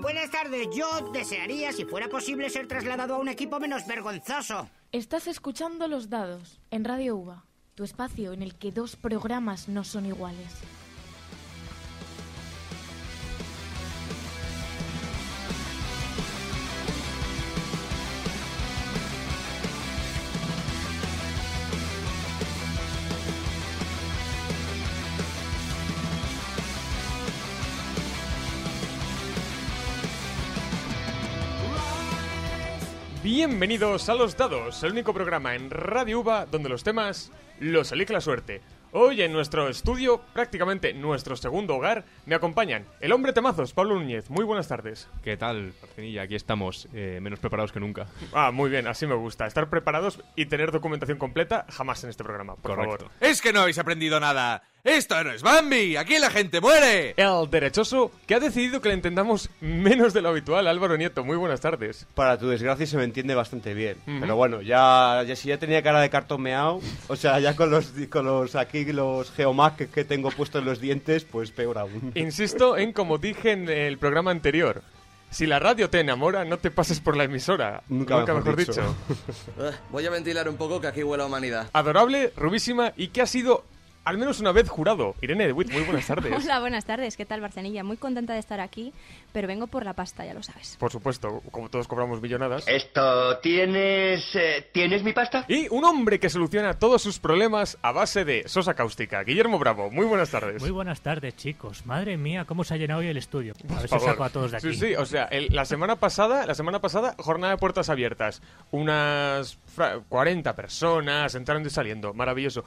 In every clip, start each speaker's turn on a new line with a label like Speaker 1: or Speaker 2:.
Speaker 1: Buenas tardes. Yo desearía, si fuera posible, ser trasladado a un equipo menos vergonzoso.
Speaker 2: Estás escuchando Los Dados en Radio UVA, tu espacio en el que dos programas no son iguales.
Speaker 3: Bienvenidos a Los Dados, el único programa en Radio UVA donde los temas los elige la suerte. Hoy en nuestro estudio, prácticamente nuestro segundo hogar, me acompañan el hombre temazos, Pablo Núñez. Muy buenas tardes.
Speaker 4: ¿Qué tal, Parcenilla? Aquí estamos, eh, menos preparados que nunca.
Speaker 3: Ah, muy bien, así me gusta. Estar preparados y tener documentación completa jamás en este programa, por
Speaker 4: Correcto.
Speaker 3: favor.
Speaker 5: Es que no habéis aprendido nada. Esto no es Bambi. Aquí la gente muere.
Speaker 3: El derechoso que ha decidido que le entendamos menos de lo habitual, Álvaro Nieto. Muy buenas tardes.
Speaker 6: Para tu desgracia se me entiende bastante bien. Pero bueno, ya, ya si ya tenía cara de cartón meao, o sea, ya con los, con los aquí los geomac que, que tengo puestos en los dientes, pues peor aún.
Speaker 3: Insisto en como dije en el programa anterior. Si la radio te enamora, no te pases por la emisora.
Speaker 6: Nunca mejor dicho.
Speaker 7: Eh, Voy a ventilar un poco que aquí huele a humanidad.
Speaker 3: Adorable, rubísima y que ha sido al menos una vez jurado. Irene de Witt, muy buenas tardes.
Speaker 8: Hola, buenas tardes. ¿Qué tal, Barcenilla? Muy contenta de estar aquí, pero vengo por la pasta, ya lo sabes.
Speaker 3: Por supuesto, como todos cobramos millonadas.
Speaker 9: Esto, ¿tienes... eh, ¿Tienes mi pasta?
Speaker 3: Y un hombre que soluciona todos sus problemas a base de sosa cáustica. Guillermo Bravo, muy buenas tardes.
Speaker 10: Muy buenas tardes, chicos. Madre mía, cómo se ha llenado hoy el estudio. A ver si saco a todos de aquí.
Speaker 3: Sí, sí, o sea, el- la semana pasada, la semana pasada, jornada de puertas abiertas. Unas fra- 40 personas entrando y saliendo, maravilloso.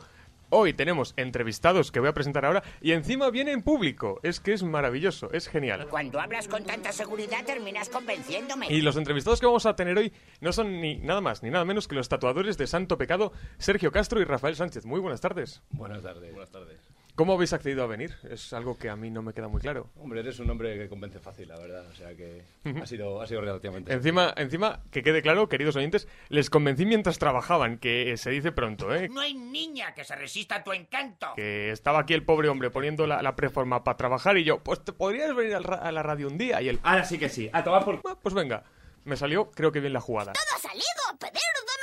Speaker 3: Hoy tenemos entrevistados que voy a presentar ahora y encima viene en público. Es que es maravilloso, es genial.
Speaker 1: Cuando hablas con tanta seguridad terminas convenciéndome.
Speaker 3: Y los entrevistados que vamos a tener hoy no son ni nada más ni nada menos que los tatuadores de Santo Pecado, Sergio Castro y Rafael Sánchez. Muy buenas tardes.
Speaker 4: Buenas tardes. Buenas tardes.
Speaker 3: ¿Cómo habéis accedido a venir? Es algo que a mí no me queda muy claro.
Speaker 4: Hombre, eres un hombre que convence fácil, la verdad. O sea que ha sido, ha sido relativamente.
Speaker 3: Encima, encima, que quede claro, queridos oyentes, les convencí mientras trabajaban, que se dice pronto, ¿eh?
Speaker 1: No hay niña que se resista a tu encanto.
Speaker 3: Que estaba aquí el pobre hombre poniendo la, la preforma para trabajar y yo, pues te podrías venir al ra- a la radio un día y él,
Speaker 6: Ahora sí que sí, a tomar por...
Speaker 3: "Ah, pues venga. Me salió, creo que bien la jugada.
Speaker 8: ¡Ha salido! ¡Pedro, dame!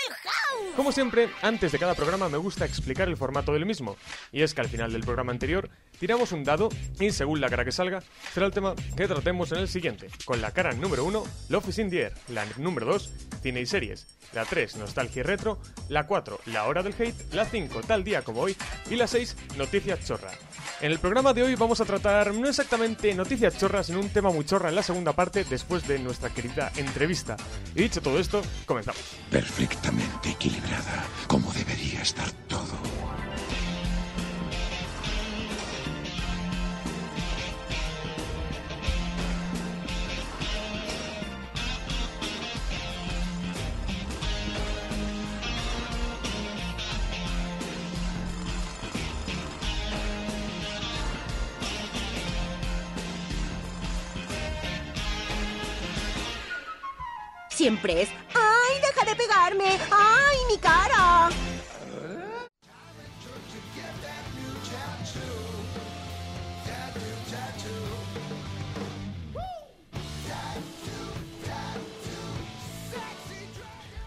Speaker 3: Como siempre, antes de cada programa me gusta explicar el formato del mismo. Y es que al final del programa anterior tiramos un dado y según la cara que salga, será el tema que tratemos en el siguiente. Con la cara número 1, Love is in the Air. La número 2, cine y series. La 3, nostalgia y retro. La 4, la hora del hate. La 5, tal día como hoy. Y la 6, noticias chorra. En el programa de hoy vamos a tratar no exactamente noticias chorras, sino un tema muy chorra en la segunda parte después de nuestra querida entrevista. Y dicho todo esto, comenzamos.
Speaker 11: perfectamente equilibrada, como debería estar todo.
Speaker 8: Siempre es. ¡Ay, deja de pegarme! ¡Ay, mi cara!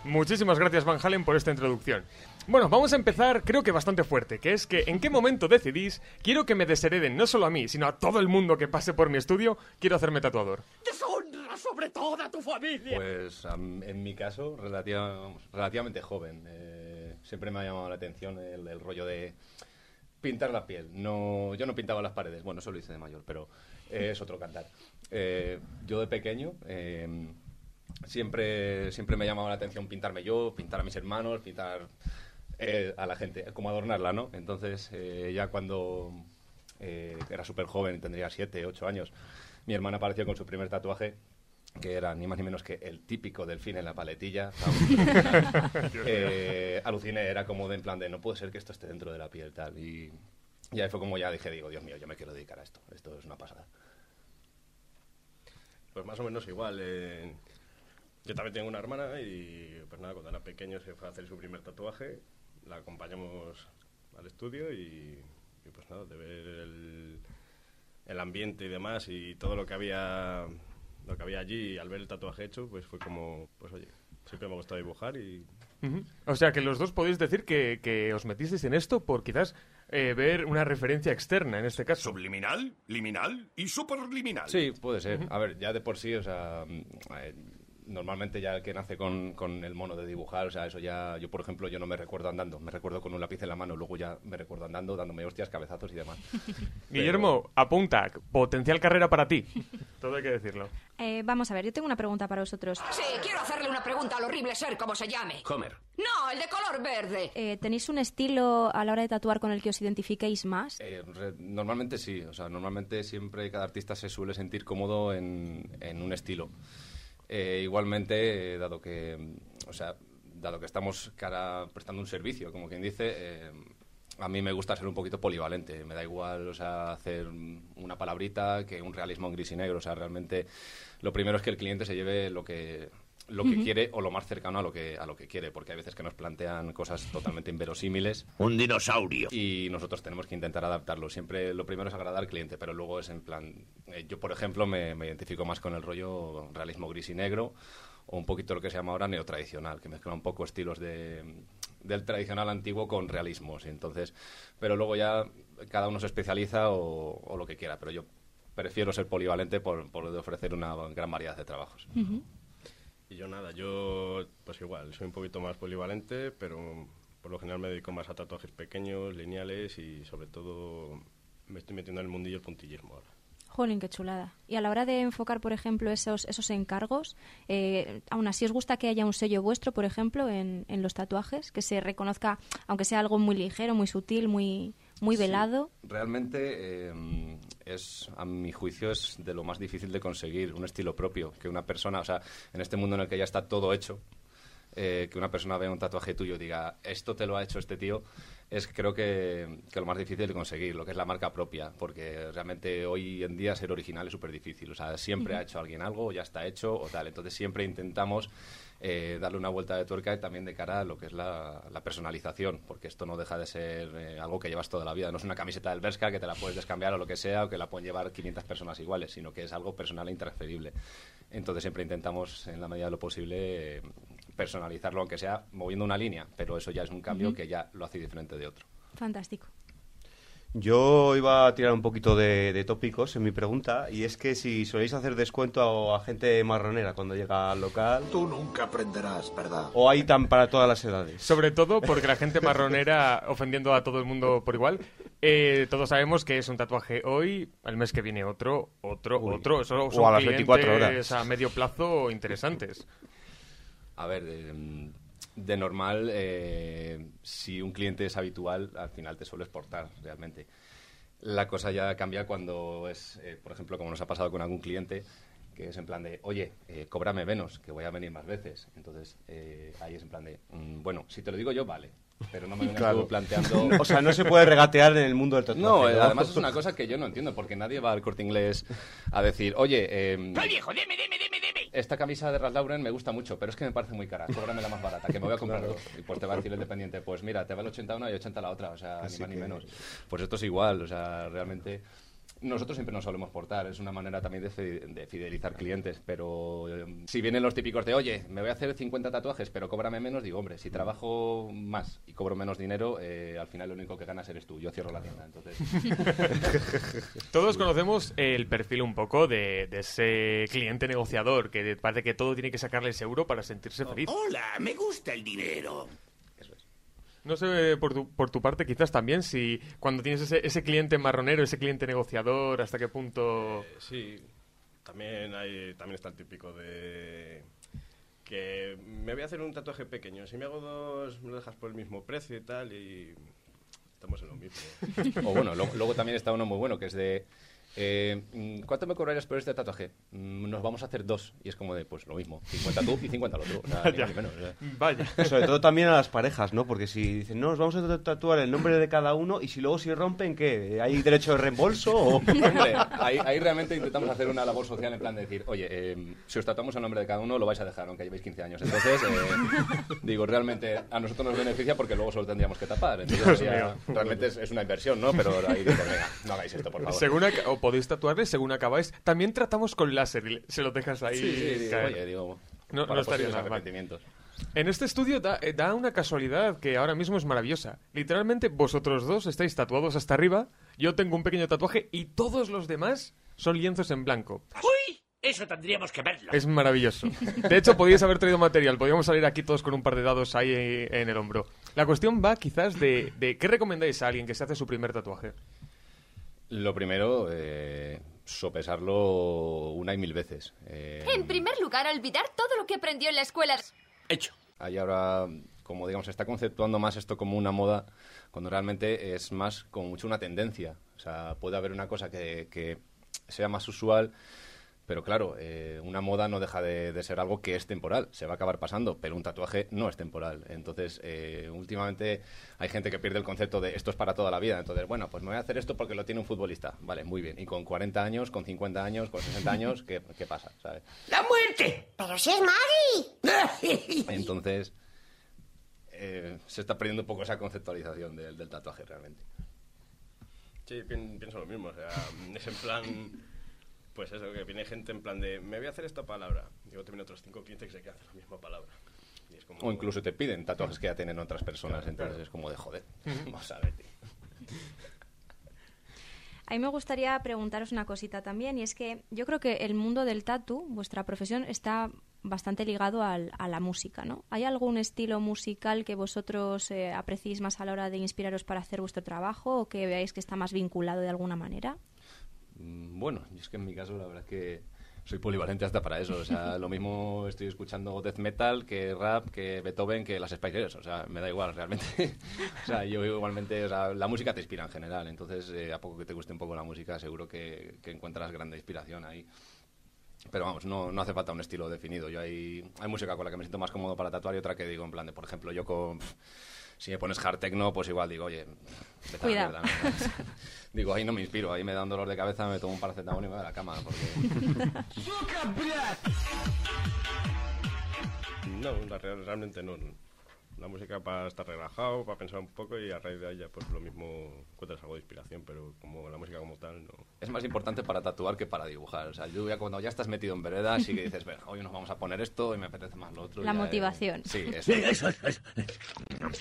Speaker 3: Muchísimas gracias Van Halen por esta introducción. Bueno, vamos a empezar creo que bastante fuerte, que es que en qué momento decidís, quiero que me deshereden no solo a mí, sino a todo el mundo que pase por mi estudio, quiero hacerme tatuador.
Speaker 1: Sobre toda tu familia.
Speaker 4: Pues en mi caso, relativamente joven. Eh, siempre me ha llamado la atención el, rollo de pintar la piel. No, yo no pintaba las paredes, bueno, eso lo hice de mayor, pero eh, es otro cantar. Eh, yo de pequeño eh, siempre, siempre me ha llamado la atención pintarme yo, pintar a mis hermanos, pintar eh, a la gente, como adornarla, ¿no? Entonces, ya cuando era súper joven, tendría 7, 8 años, mi hermana apareció con su primer tatuaje que era ni más ni menos que el típico delfín en la paletilla. eh, aluciné, era como de en plan de no puede ser que esto esté dentro de la piel tal. Y, y ahí fue como ya dije, digo, Dios mío, yo me quiero dedicar a esto. Esto es una pasada.
Speaker 12: Pues más o menos igual. eh, yo también tengo una hermana y pues nada, cuando era pequeño se fue a hacer su primer tatuaje, la acompañamos al estudio y, y, pues nada, de ver el, el ambiente y demás y todo lo que había lo que había allí y al ver el tatuaje hecho, pues fue como, pues oye, siempre me ha gustado dibujar y...
Speaker 3: Ujú. O sea que los dos podéis decir que, que os metisteis en esto por quizás eh, ver una referencia externa en este caso.
Speaker 11: Subliminal, liminal y superliminal.
Speaker 4: Sí, puede ser. A ver, ya de por sí, o sea, mm, eh, normalmente ya el que nace con, con el mono de dibujar, o sea, eso ya, yo por ejemplo, yo no me recuerdo andando, me recuerdo con un lápiz en la mano, luego ya me recuerdo andando, dándome hostias, cabezazos y demás.
Speaker 3: Guillermo, apunta, potencial carrera para ti. Todo hay que decirlo.
Speaker 13: Eh, vamos a ver, yo tengo una pregunta para vosotros.
Speaker 14: Sí, quiero hacerle una pregunta al horrible ser, como se llame.
Speaker 11: Homer.
Speaker 14: No, el de color verde.
Speaker 13: Eh, ¿Tenéis un estilo a la hora de tatuar con el que os identifiquéis más?
Speaker 4: Eh, re- normalmente sí, o sea, normalmente siempre cada artista se suele sentir cómodo en, en un estilo. Eh, igualmente, eh, dado que, mm, o sea, dado que estamos cara prestando un servicio, como quien dice, eh, a mí me gusta ser un poquito polivalente. Me da igual, o sea, hacer una palabrita que un realismo en gris y negro. O sea, realmente lo primero es que el cliente se lleve lo que lo que quiere o lo más cercano a lo que a lo que quiere, porque hay veces que nos plantean cosas totalmente inverosímiles.
Speaker 11: Un dinosaurio.
Speaker 4: Y nosotros tenemos que intentar adaptarlo. Siempre lo primero es agradar al cliente, pero luego es en plan. eh, yo, por ejemplo, me, me identifico más con el rollo realismo gris y negro, o un poquito lo que se llama ahora neotradicional, que mezcla un poco estilos de, del tradicional antiguo con realismos. Y entonces, pero luego ya cada uno se especializa o, o lo que quiera, pero yo prefiero ser polivalente por, por ofrecer una gran variedad de trabajos.
Speaker 12: Yo nada, yo pues igual, soy un poquito más polivalente, pero por lo general me dedico más a tatuajes pequeños, lineales y sobre todo me estoy metiendo en el mundillo puntillismo ahora.
Speaker 13: Jolín, qué chulada. Y a la hora de enfocar, por ejemplo, esos, esos encargos, eh, aún así os gusta que haya un sello vuestro, por ejemplo, en, en los tatuajes, que se reconozca, aunque sea algo muy ligero, muy sutil, muy, muy
Speaker 4: Sí.
Speaker 13: velado.
Speaker 4: Realmente eh, es, a mi juicio, es de lo más difícil de conseguir un estilo propio. Que una persona, o sea, en este mundo en el que ya está todo hecho, eh, que una persona vea un tatuaje tuyo y diga, esto te lo ha hecho este tío, es creo que, que lo más difícil de conseguir, lo que es la marca propia, porque realmente hoy en día ser original es súper difícil. O sea, siempre
Speaker 15: Ujú.
Speaker 4: ha hecho alguien algo, ya está hecho, o tal. Entonces siempre intentamos eh, darle una vuelta de tuerca y también de cara a lo que es la, la personalización, porque esto no deja de ser eh, algo que llevas toda la vida. No es una camiseta del Berska que te la puedes descambiar o lo que sea, o que la pueden llevar 500 personas iguales, sino que es algo personal e intransferible. Entonces siempre intentamos, en la medida de lo posible, eh, personalizarlo, aunque sea moviendo una línea, pero eso ya es un cambio que ya lo hace diferente de otro.
Speaker 13: Fantástico.
Speaker 6: Yo iba a tirar un poquito de, de tópicos en mi pregunta, y es que si soléis hacer descuento a, a gente marronera cuando llega al local,
Speaker 11: Tú nunca aprenderás, ¿verdad?
Speaker 6: o hay tan para todas las edades.
Speaker 3: Sobre todo porque la gente marronera, ofendiendo a todo el mundo por igual, eh, todos sabemos que es un tatuaje hoy, el mes que viene otro, otro,
Speaker 6: Uy.
Speaker 3: otro. Eso
Speaker 6: O a las 24 horas.
Speaker 3: a medio plazo interesantes.
Speaker 4: A ver, eh, de normal, eh, si un cliente es habitual, al final te suele exportar realmente. La cosa ya cambia cuando es, eh, por ejemplo, como nos ha pasado con algún cliente, que es en plan de, oye, eh, cóbrame menos, que voy a venir más veces. Entonces, eh, ahí es en plan de, mm, bueno, si te lo digo yo, vale, pero no me vengas
Speaker 6: Claro.
Speaker 4: tú planteando...
Speaker 6: O sea, no se puede regatear en el mundo del tatuaje.
Speaker 4: No, además es una cosa que yo no entiendo, porque nadie va al corte inglés a decir, oye, eh,
Speaker 11: viejo, dime, dime, dime.
Speaker 4: Esta camisa de Ralph Lauren me gusta mucho, pero es que me parece muy cara, cóbrame la más barata, que me voy a comprar dos. Y pues te va a decir el dependiente, pues mira, te vale 80 una y 80 la otra, o sea,
Speaker 6: Así
Speaker 4: ni más ni menos. Pues esto es igual, o sea, realmente... Nosotros siempre nos solemos portar, es una manera también de, fi- de fidelizar clientes, pero eh, si vienen los típicos de, oye, me voy a hacer 50 tatuajes, pero cóbrame menos, digo, hombre, si trabajo más y cobro menos dinero, eh, al final lo único que ganas eres tú, yo cierro la tienda, entonces...
Speaker 3: Todos conocemos el perfil un poco de, de ese cliente negociador que parece que todo tiene que sacarle ese euro para sentirse feliz.
Speaker 11: Hola, me gusta el dinero.
Speaker 3: No sé por tu, por tu parte quizás también si cuando tienes ese, ese cliente marronero, ese cliente negociador, hasta qué punto...
Speaker 12: Eh, sí, también, hay, también está el típico de que me voy a hacer un tatuaje pequeño. Si me hago dos, me lo dejas por el mismo precio y tal, y estamos en lo mismo.
Speaker 4: O bueno, lo- luego también está uno muy bueno que es de. Eh, mm, ¿Cuánto me cobrarías por este tatuaje? Mm, Nos vamos a hacer dos. Y es como de, pues lo mismo. 50 tú y 50 el otro. O sea, ni
Speaker 6: Vaya.
Speaker 4: más ni menos, o sea.
Speaker 3: Vaya.
Speaker 6: Sobre todo también a las parejas, ¿no? Porque si dicen, no, nos vamos a tatuar el nombre de cada uno y si luego si rompen, ¿qué? ¿Hay derecho de reembolso o...?
Speaker 4: Hombre, ahí, ahí realmente intentamos hacer una labor social en plan de decir, oye, eh, si os tatuamos el nombre de cada uno, lo vais a dejar, aunque llevéis 15 años. Entonces, eh, digo, realmente a nosotros nos beneficia porque luego solo tendríamos que tapar. Entonces, ya, realmente es, es una inversión, ¿no? Pero ahí digo, venga, no hagáis esto, por favor.
Speaker 3: Según podéis tatuarle según acabáis. También tratamos con láser y se lo dejas ahí
Speaker 4: Sí, sí,
Speaker 3: caer.
Speaker 4: oye, digo,
Speaker 3: no, no estaría nada mal. En este estudio da, eh, da una casualidad que ahora mismo es maravillosa. Literalmente vosotros dos estáis tatuados hasta arriba, yo tengo un pequeño tatuaje y todos los demás son lienzos en blanco.
Speaker 15: ¡Uy! Eso tendríamos que verlo.
Speaker 3: Es maravilloso. De hecho, podíais haber traído material. Podríamos salir aquí todos con un par de dados ahí en el hombro. La cuestión va quizás de, de ¿qué recomendáis a alguien que se hace su primer tatuaje?
Speaker 4: Lo primero, eh, sopesarlo una y mil veces. Eh,
Speaker 16: En primer lugar, olvidar todo lo que aprendió en la escuela.
Speaker 4: Hecho. Ahí ahora, como digamos, se está conceptuando más esto como una moda, cuando realmente es más como mucho una tendencia. O sea, puede haber una cosa que, que sea más usual, pero claro, eh, una moda no deja de, de ser algo que es temporal, se va a acabar pasando, pero un tatuaje no es temporal. Entonces, eh, últimamente hay gente que pierde el concepto de esto es para toda la vida. Entonces, bueno, pues me voy a hacer esto porque lo tiene un futbolista. Vale, muy bien. Y con 40 años, con 50 años, con 60 años, ¿qué, qué pasa? ¿sabes?
Speaker 15: ¡La muerte!
Speaker 8: Pero si es Maggie.
Speaker 4: Entonces, eh, se está perdiendo un poco esa conceptualización del, del tatuaje realmente.
Speaker 12: Sí, pien- pienso lo mismo. O sea, es en plan. Pues eso, que viene gente en plan de. Me voy a hacer esta palabra. Y luego termino otros cinco clientes que se quedan hacer la misma palabra. Y es como.
Speaker 4: O incluso te piden tatuajes que ya tienen otras personas, entonces es como de joder. Vamos a ver, tío.
Speaker 13: A mí me gustaría preguntaros una cosita también, y es que yo creo que el mundo del tatu, vuestra profesión, está bastante ligado al- a la música, ¿no? ¿Hay algún estilo musical que vosotros eh, apreciéis más a la hora de inspiraros para hacer vuestro trabajo o que veáis que está más vinculado de alguna manera?
Speaker 4: Mm, Bueno, yo es que en mi caso la verdad es que soy polivalente hasta para eso. O sea, lo mismo estoy escuchando death metal que rap, que Beethoven, que las Spice Girls. O sea, me da igual realmente. o sea, yo igualmente, o sea, la música te inspira en general. Entonces, eh, a poco que te guste un poco la música, seguro que, que encuentras grande inspiración ahí. Pero vamos, no, no hace falta un estilo definido. Yo hay, hay música con la que me siento más cómodo para tatuar y otra que digo en plan de, por ejemplo, yo con... Si me pones hard techno, pues igual digo, oye, vete a la
Speaker 13: Cuidado.
Speaker 4: mierda, ¿no? Digo, ahí no me inspiro, ahí me da un dolor de cabeza, me tomo un paracetamol y me voy a la cama. Porque...
Speaker 12: No, la real- realmente no. La música para estar relajado, para pensar un poco y a raíz de ahí ya pues lo mismo encuentras algo de inspiración, pero como la música como tal no.
Speaker 4: Es más importante para tatuar que para dibujar. O sea, yo ya cuando ya estás metido en vereda, sí que dices, venga, hoy nos vamos a poner esto y me apetece más lo otro.
Speaker 13: La
Speaker 4: ya, eh,
Speaker 13: motivación.
Speaker 4: Sí, eso.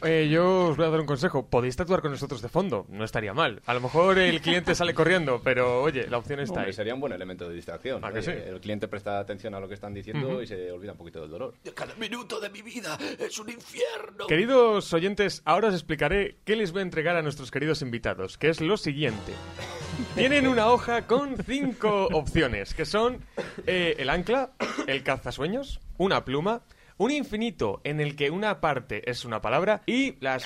Speaker 3: Eh, yo os voy a dar un consejo. Podéis tatuar con nosotros de fondo. No estaría mal. A lo mejor el cliente sale corriendo, pero oye, la opción está
Speaker 4: Hombre,
Speaker 3: ahí.
Speaker 4: sería un buen elemento de distracción.
Speaker 3: ¿A que
Speaker 4: Oye,
Speaker 3: sí?
Speaker 4: El cliente presta atención a lo que están diciendo y se olvida un poquito del dolor.
Speaker 15: Cada minuto de mi vida es un infierno.
Speaker 3: Queridos oyentes, ahora os explicaré qué les voy a entregar a nuestros queridos invitados, que es lo siguiente. Tienen una hoja con cinco opciones, que son eh, el ancla, el cazasueños, una pluma, un infinito en el que una parte es una palabra y las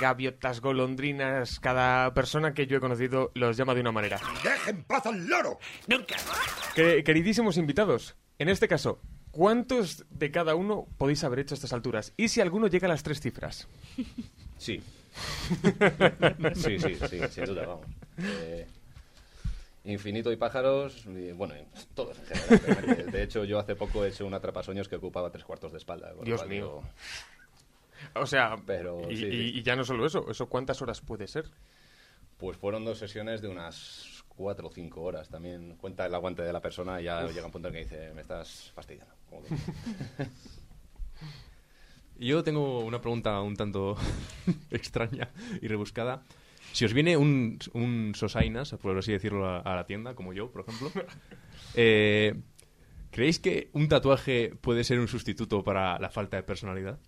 Speaker 3: gaviotas, golondrinas, cada persona que yo he conocido los llama de una manera.
Speaker 15: ¡Deje en paz al loro! ¡Nunca!
Speaker 3: Que- queridísimos invitados, en este caso, ¿cuántos de cada uno podéis haber hecho a estas alturas? Y si alguno llega a las tres cifras.
Speaker 4: Sí. sí, sí, sí, sin duda, vamos. Eh, infinito y pájaros, y, bueno, y todos en general. De hecho, yo hace poco he hecho un atrapasueños que ocupaba tres cuartos de espalda.
Speaker 3: Dios mío.
Speaker 4: digo,
Speaker 3: O sea,
Speaker 4: Pero,
Speaker 3: y,
Speaker 4: sí,
Speaker 3: y-
Speaker 4: sí.
Speaker 3: y ya no solo eso, ¿eso cuántas horas puede ser?
Speaker 4: Pues fueron dos sesiones de unas cuatro o cinco horas. También cuenta el aguante de la persona y ya llega un punto en que dice, me estás fastidiando.
Speaker 17: Yo tengo una pregunta un tanto extraña y rebuscada. Si os viene un, un sosainas, por así decirlo, a, a la tienda, como yo, por ejemplo, eh, ¿creéis que un tatuaje puede ser un sustituto para la falta de personalidad?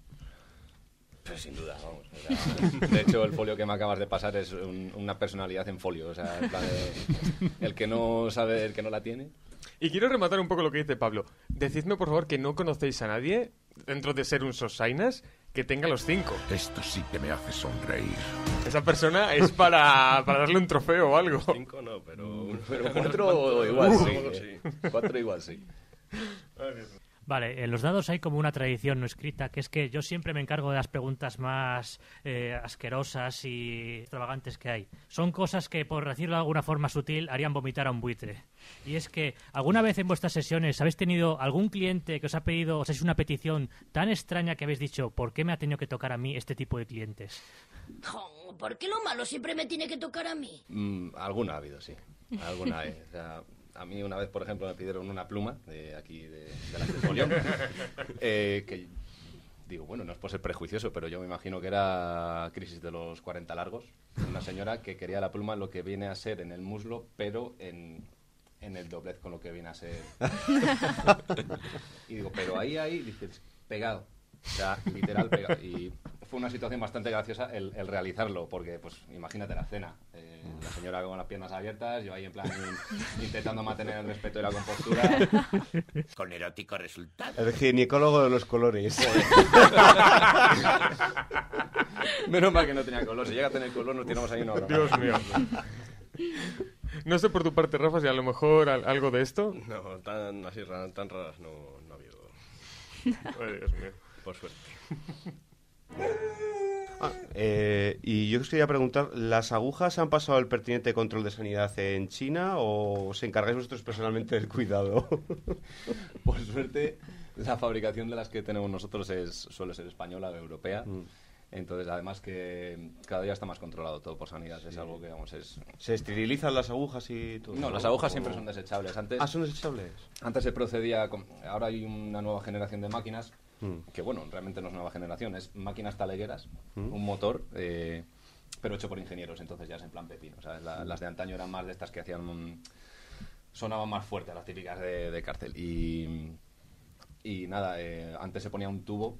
Speaker 4: Pues sin duda, vamos. o sea, de hecho, el folio que me acabas de pasar es un- una personalidad en folio. O sea, en plan de- el que no sabe, el que no la tiene.
Speaker 3: Y quiero rematar un poco lo que dice Pablo. Decidme, por favor, que no conocéis a nadie, dentro de ser un sosainas, que tenga los cinco.
Speaker 11: Esto sí que me hace sonreír.
Speaker 3: Esa persona es para, para darle un trofeo o algo.
Speaker 12: Cinco no, pero.
Speaker 4: Pero cuatro igual sí. eh. Cuatro igual sí.
Speaker 10: Vale, en los dados hay como una tradición no escrita, que es que yo siempre me encargo de las preguntas más eh, asquerosas y extravagantes que hay. Son cosas que, por decirlo de alguna forma sutil, harían vomitar a un buitre. Y es que, ¿alguna vez en vuestras sesiones habéis tenido algún cliente que os ha pedido, os ha hecho una petición tan extraña que habéis dicho, ¿por qué me ha tenido que tocar a mí este tipo de clientes?
Speaker 18: ¿Por qué lo malo siempre me tiene que tocar a mí?
Speaker 4: Mm, alguna ha habido, sí. Alguna hay. O sea, a mí una vez, por ejemplo, me pidieron una pluma de aquí, de, de la Folio, eh, que digo, bueno, no es por ser prejuicioso, pero yo me imagino que era crisis de los 40 largos. Una señora que quería la pluma lo que viene a ser en el muslo, pero en, en el doblez con lo que viene a ser. y digo, pero ahí, ahí, dices, pegado. O sea, literal pegado. Y fue una situación bastante graciosa el, el realizarlo, porque, pues, imagínate la cena. Eh, la señora con las piernas abiertas, yo ahí en plan in- intentando mantener el respeto y la compostura.
Speaker 15: Con erótico resultado.
Speaker 6: El ginecólogo de los colores.
Speaker 4: Menos mal que no tenía color. Si llega a tener color, nos tiramos ahí una hora.
Speaker 3: Dios mío. No sé por tu parte, Rafa, si a lo mejor al- algo de esto.
Speaker 12: No, tan así tan raras no, no ha habido.
Speaker 3: Ay, Dios mío.
Speaker 12: Por suerte.
Speaker 6: Ah, eh, y yo os quería preguntar, ¿las agujas han pasado el pertinente control de sanidad en China o os encargáis vosotros personalmente del cuidado?
Speaker 4: Por suerte, la fabricación de las que tenemos nosotros es, suele ser española o europea.
Speaker 6: Mm.
Speaker 4: Entonces, además que cada día está más controlado todo por sanidad. Es algo que, vamos, es...
Speaker 6: ¿Se esterilizan las agujas y todo?
Speaker 4: No, las agujas siempre son desechables. Antes,
Speaker 6: Ah, son desechables.
Speaker 4: Antes se procedía... Con, ahora hay una nueva generación de máquinas
Speaker 6: Mm.
Speaker 4: que, bueno, realmente no es nueva generación. Es máquinas talegueras,
Speaker 6: Mm.
Speaker 4: un motor... eh, pero hecho por ingenieros, entonces ya es en plan pepino. La-
Speaker 6: Mm.
Speaker 4: las de antaño eran más de estas que hacían... un- sonaban más fuerte, las típicas de, de cárcel. Y, y nada, eh, antes se ponía un tubo,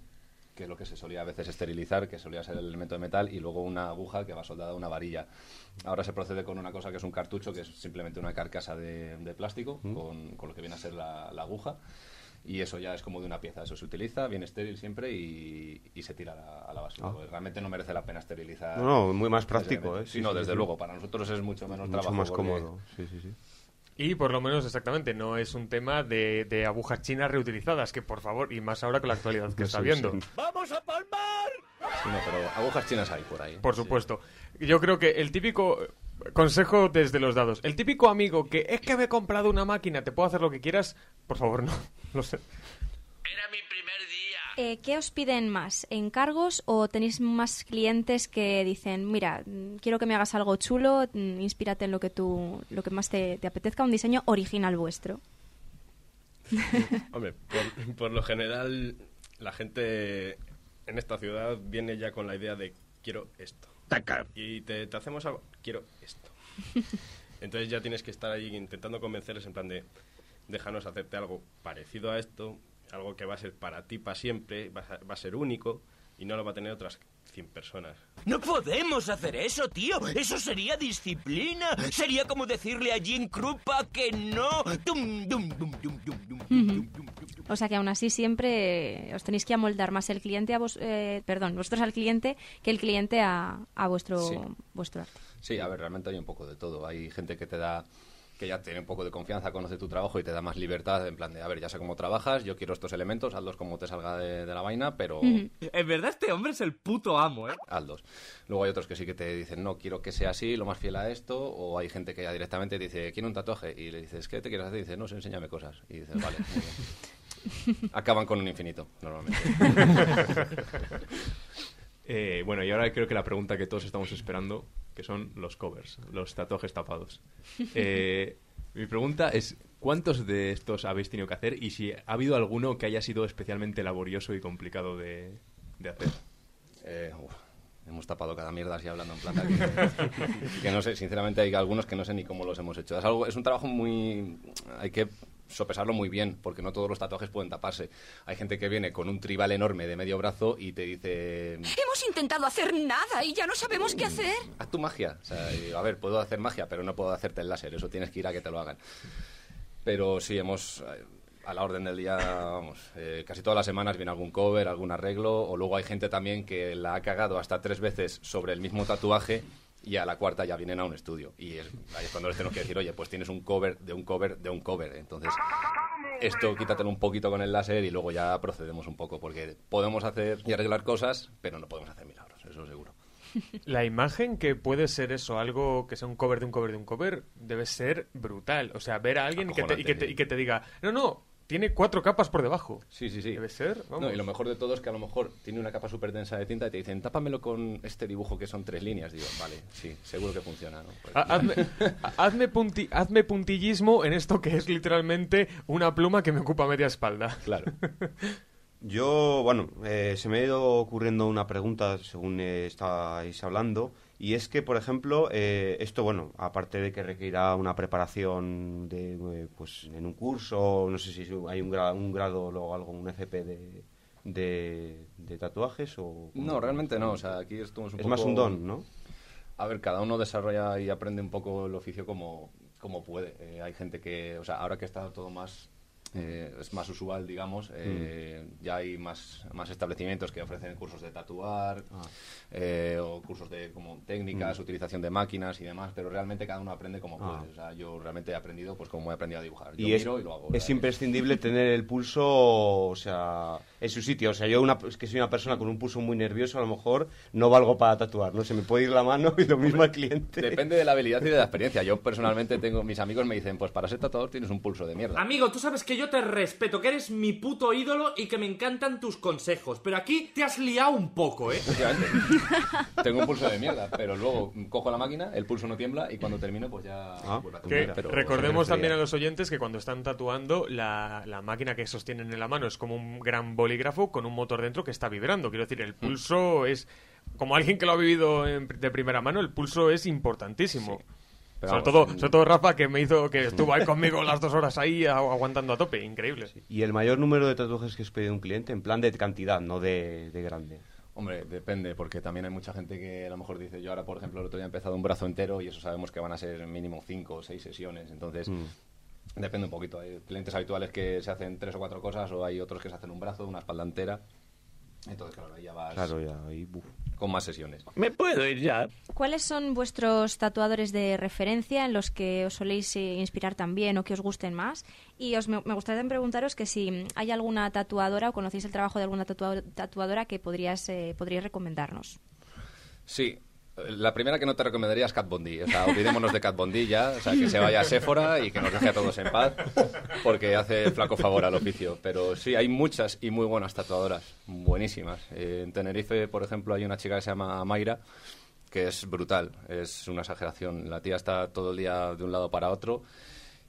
Speaker 4: que es lo que se solía a veces esterilizar, que solía ser el elemento de metal, y luego una aguja que va soldada a una varilla. Ahora se procede con una cosa que es un cartucho, que es simplemente una carcasa de, de plástico, con, con lo que viene a ser la, la aguja. Y eso ya es como de una pieza, eso se utiliza, bien estéril siempre y, y se tira a la, a la basura.
Speaker 6: Ah.
Speaker 4: realmente no merece la pena esterilizar.
Speaker 6: No, no, muy más práctico. ¿eh?
Speaker 4: Sí,
Speaker 6: Sí,
Speaker 4: no, desde
Speaker 6: sí.
Speaker 4: luego, para nosotros es mucho menos
Speaker 6: Mucho
Speaker 4: trabajo.
Speaker 6: más
Speaker 4: porque-
Speaker 6: cómodo, sí, sí, sí.
Speaker 3: Y por lo menos, exactamente, no es un tema de, de agujas chinas reutilizadas, que por favor, y más ahora con la actualidad que está viendo.
Speaker 6: sí.
Speaker 15: ¡Vamos a palmar!
Speaker 4: Sí, no, pero agujas chinas hay por ahí.
Speaker 3: Por supuesto. Yo creo que el típico eh, consejo desde los dados, el típico amigo que es que me he comprado una máquina, te puedo hacer lo que quieras, por favor, no. No sé.
Speaker 13: Eh, ¿Qué os piden más? ¿Encargos o tenéis más clientes que dicen, mira, mm, quiero que me hagas algo chulo, mm, inspírate en lo que tú, lo que más te, te apetezca, un diseño original vuestro?
Speaker 12: Hombre, por, por lo general, la gente en esta ciudad viene ya con la idea de quiero esto. Y te, te hacemos algo, quiero esto. Entonces ya tienes que estar ahí intentando convencerles en plan de déjanos hacerte algo parecido a esto, algo que va a ser para ti para siempre, va a, va a ser único y no lo va a tener otras 100 personas.
Speaker 15: No podemos hacer eso, tío. Eso sería disciplina. Sería como decirle a Jim Krupa que no. Dum, dum, dum.
Speaker 13: O sea que aún así siempre os tenéis que amoldar más el cliente a vos, eh, perdón, vosotros al cliente que el cliente a, a vuestro,
Speaker 4: Sí.
Speaker 13: vuestro arte.
Speaker 4: Sí, a ver, realmente hay un poco de todo. Hay gente que te da que ya tiene un poco de confianza, conoce tu trabajo y te da más libertad en plan de, a ver, ya sé cómo trabajas, yo quiero estos elementos, hazlos como te salga de, de la vaina, pero
Speaker 19: En verdad este hombre es el puto amo, ¿eh?
Speaker 4: hazlos. Luego hay otros que sí que te dicen, no, quiero que sea así, lo más fiel a esto, o hay gente que ya directamente te dice, quiero un tatuaje, y le dices, ¿qué te quieres hacer? Y dice, no sé, enséñame cosas. Y dices, vale, muy bien. Acaban con un infinito, normalmente.
Speaker 17: Eh, bueno, y ahora creo que la pregunta que todos estamos esperando, que son los covers, los tatuajes tapados. Eh, mi pregunta es, ¿cuántos de estos habéis tenido que hacer y si ha habido alguno que haya sido especialmente laborioso y complicado de, de hacer?
Speaker 4: Eh, uf, hemos tapado cada mierda así hablando en plata que, que no sé, sinceramente hay algunos que no sé ni cómo los hemos hecho. Es, algo, es un trabajo muy... hay que sopesarlo muy bien, porque no todos los tatuajes pueden taparse. Hay gente que viene con un tribal enorme de medio brazo y te dice,
Speaker 14: Hemos intentado hacer nada y ya no sabemos qué hacer.
Speaker 4: haz tu magia. O sea, y, a ver, puedo hacer magia, pero no puedo hacerte el láser, eso tienes que ir a que te lo hagan. Pero sí, hemos... eh, A la orden del día, vamos, eh, casi todas las semanas viene algún cover, algún arreglo, o luego hay gente también que la ha cagado hasta tres veces sobre el mismo tatuaje y a la cuarta ya vienen a un estudio. Y es, ahí es cuando les tenemos que decir, oye, pues tienes un cover de un cover de un cover. Entonces, esto quítatelo un poquito con el láser y luego ya procedemos un poco, porque podemos hacer y arreglar cosas, pero no podemos hacer milagros, eso seguro.
Speaker 3: La imagen que puede ser eso, algo que sea un cover de un cover de un cover, debe ser brutal. O sea, ver a alguien y que, te, y, que te, y que te diga, no, no, tiene cuatro capas por debajo.
Speaker 4: Sí, sí, sí.
Speaker 3: Debe ser, vamos.
Speaker 4: No, y lo mejor de todo es que a lo mejor tiene una capa súper densa de tinta y te dicen, tápamelo con este dibujo que son tres líneas. Digo, vale, sí, seguro que funciona, ¿no? Pues-
Speaker 3: Ha- Hazme, ha- hazme, punti- hazme puntillismo en esto que es literalmente una pluma que me ocupa media espalda.
Speaker 4: Claro.
Speaker 6: Yo, bueno, eh, se me ha ido ocurriendo una pregunta según eh, estáis hablando, y es que, por ejemplo, eh, esto, bueno, aparte de que requerirá una preparación de, eh, pues, en un curso, no sé si hay un, gra- un grado o algo, un FP de, de, de tatuajes o...
Speaker 4: No, realmente no. O sea, aquí esto es un
Speaker 6: Es
Speaker 4: poco...
Speaker 6: más un don, ¿no?
Speaker 4: A ver, cada uno desarrolla y aprende un poco el oficio como, como puede. Eh, hay gente que, o sea, ahora que está todo más, eh, es más usual, digamos, eh, ya hay más, más establecimientos que ofrecen cursos de tatuar
Speaker 6: Ah.
Speaker 4: eh, o cursos de como técnicas,
Speaker 6: Mm.
Speaker 4: utilización de máquinas y demás, pero realmente cada uno aprende como
Speaker 6: Ah.
Speaker 4: puede. O sea, yo realmente he aprendido pues como he aprendido a dibujar. Yo
Speaker 6: Y es,
Speaker 4: miro y lo hago.
Speaker 6: es imprescindible tener el pulso, o sea, en su sitio. O sea, yo una, es que soy una persona con un pulso muy nervioso, a lo mejor no valgo para tatuar, ¿no? Se me puede ir la mano y lo mismo al cliente.
Speaker 4: Depende de la habilidad y de la experiencia. Yo personalmente tengo, mis amigos me dicen, pues para ser tatuador tienes un pulso de mierda.
Speaker 19: Amigo, tú sabes que yo te respeto, que eres mi puto ídolo y que me encantan tus consejos. Pero aquí te has liado un poco, ¿eh?
Speaker 4: Efectivamente. Tengo un pulso de mierda, pero luego cojo la máquina, el pulso no tiembla y cuando termino pues ya vuelve a
Speaker 3: Que
Speaker 4: pero
Speaker 3: recordemos también a los oyentes que cuando están tatuando, la, la máquina que sostienen en la mano es como un gran bolígrafo con un motor dentro que está vibrando. Quiero decir, el pulso es. Como alguien que lo ha vivido en- de primera mano, el pulso es importantísimo.
Speaker 6: Pero
Speaker 3: sobre,
Speaker 6: vamos,
Speaker 3: todo, sobre todo Rafa, que me hizo que estuvo ahí conmigo las dos horas ahí agu- aguantando a tope. Increíble.
Speaker 6: Y el mayor número de tatuajes que os pide un cliente, en plan de cantidad, no de, de grande.
Speaker 4: Hombre, depende, porque también hay mucha gente que a lo mejor dice, yo ahora, por ejemplo, el otro día he empezado un brazo entero y eso sabemos que van a ser mínimo cinco o seis sesiones, entonces
Speaker 6: Mm.
Speaker 4: Depende un poquito. Hay clientes habituales que se hacen tres o cuatro cosas o hay otros que se hacen un brazo, una espalda entera. Entonces, claro, ahí ya vas
Speaker 6: Claro, ya, ahí, buf.
Speaker 4: con más sesiones.
Speaker 15: ¿Me puedo ir ya?
Speaker 13: ¿Cuáles son vuestros tatuadores de referencia en los que os soléis eh, inspirar también o que os gusten más? Y os, me, me gustaría también preguntaros que si hay alguna tatuadora o conocéis el trabajo de alguna tatua- tatuadora que podrías, eh, podríais recomendarnos.
Speaker 4: Sí, la primera que no te recomendaría es Cat Bondi. O sea, olvidémonos de Cat Bondi ya. O sea, que se vaya a Sephora y que nos deje a todos en paz. Porque hace flaco favor al oficio. Pero sí, hay muchas y muy buenas tatuadoras. Buenísimas. Eh, en Tenerife, por ejemplo, hay una chica que se llama Mayra que es brutal. Es una exageración. La tía está todo el día de un lado para otro.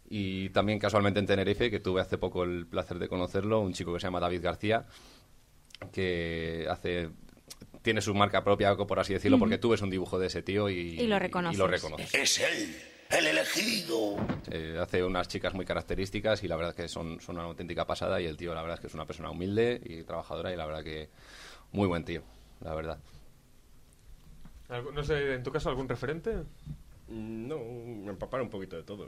Speaker 4: Y también casualmente en Tenerife, que tuve hace poco el placer de conocerlo, un chico que se llama David García, que hace tiene su marca propia, por así decirlo, porque tú ves un dibujo de ese tío y,
Speaker 13: Y lo reconoces.
Speaker 4: y lo reconoces.
Speaker 15: Es él, el elegido.
Speaker 4: Eh, hace unas chicas muy características y la verdad que son, son una auténtica pasada y el tío la verdad es que es una persona humilde y trabajadora y la verdad que muy buen tío, la verdad.
Speaker 3: No sé, ¿en tu caso algún referente?
Speaker 12: No, me empapara un poquito de todo.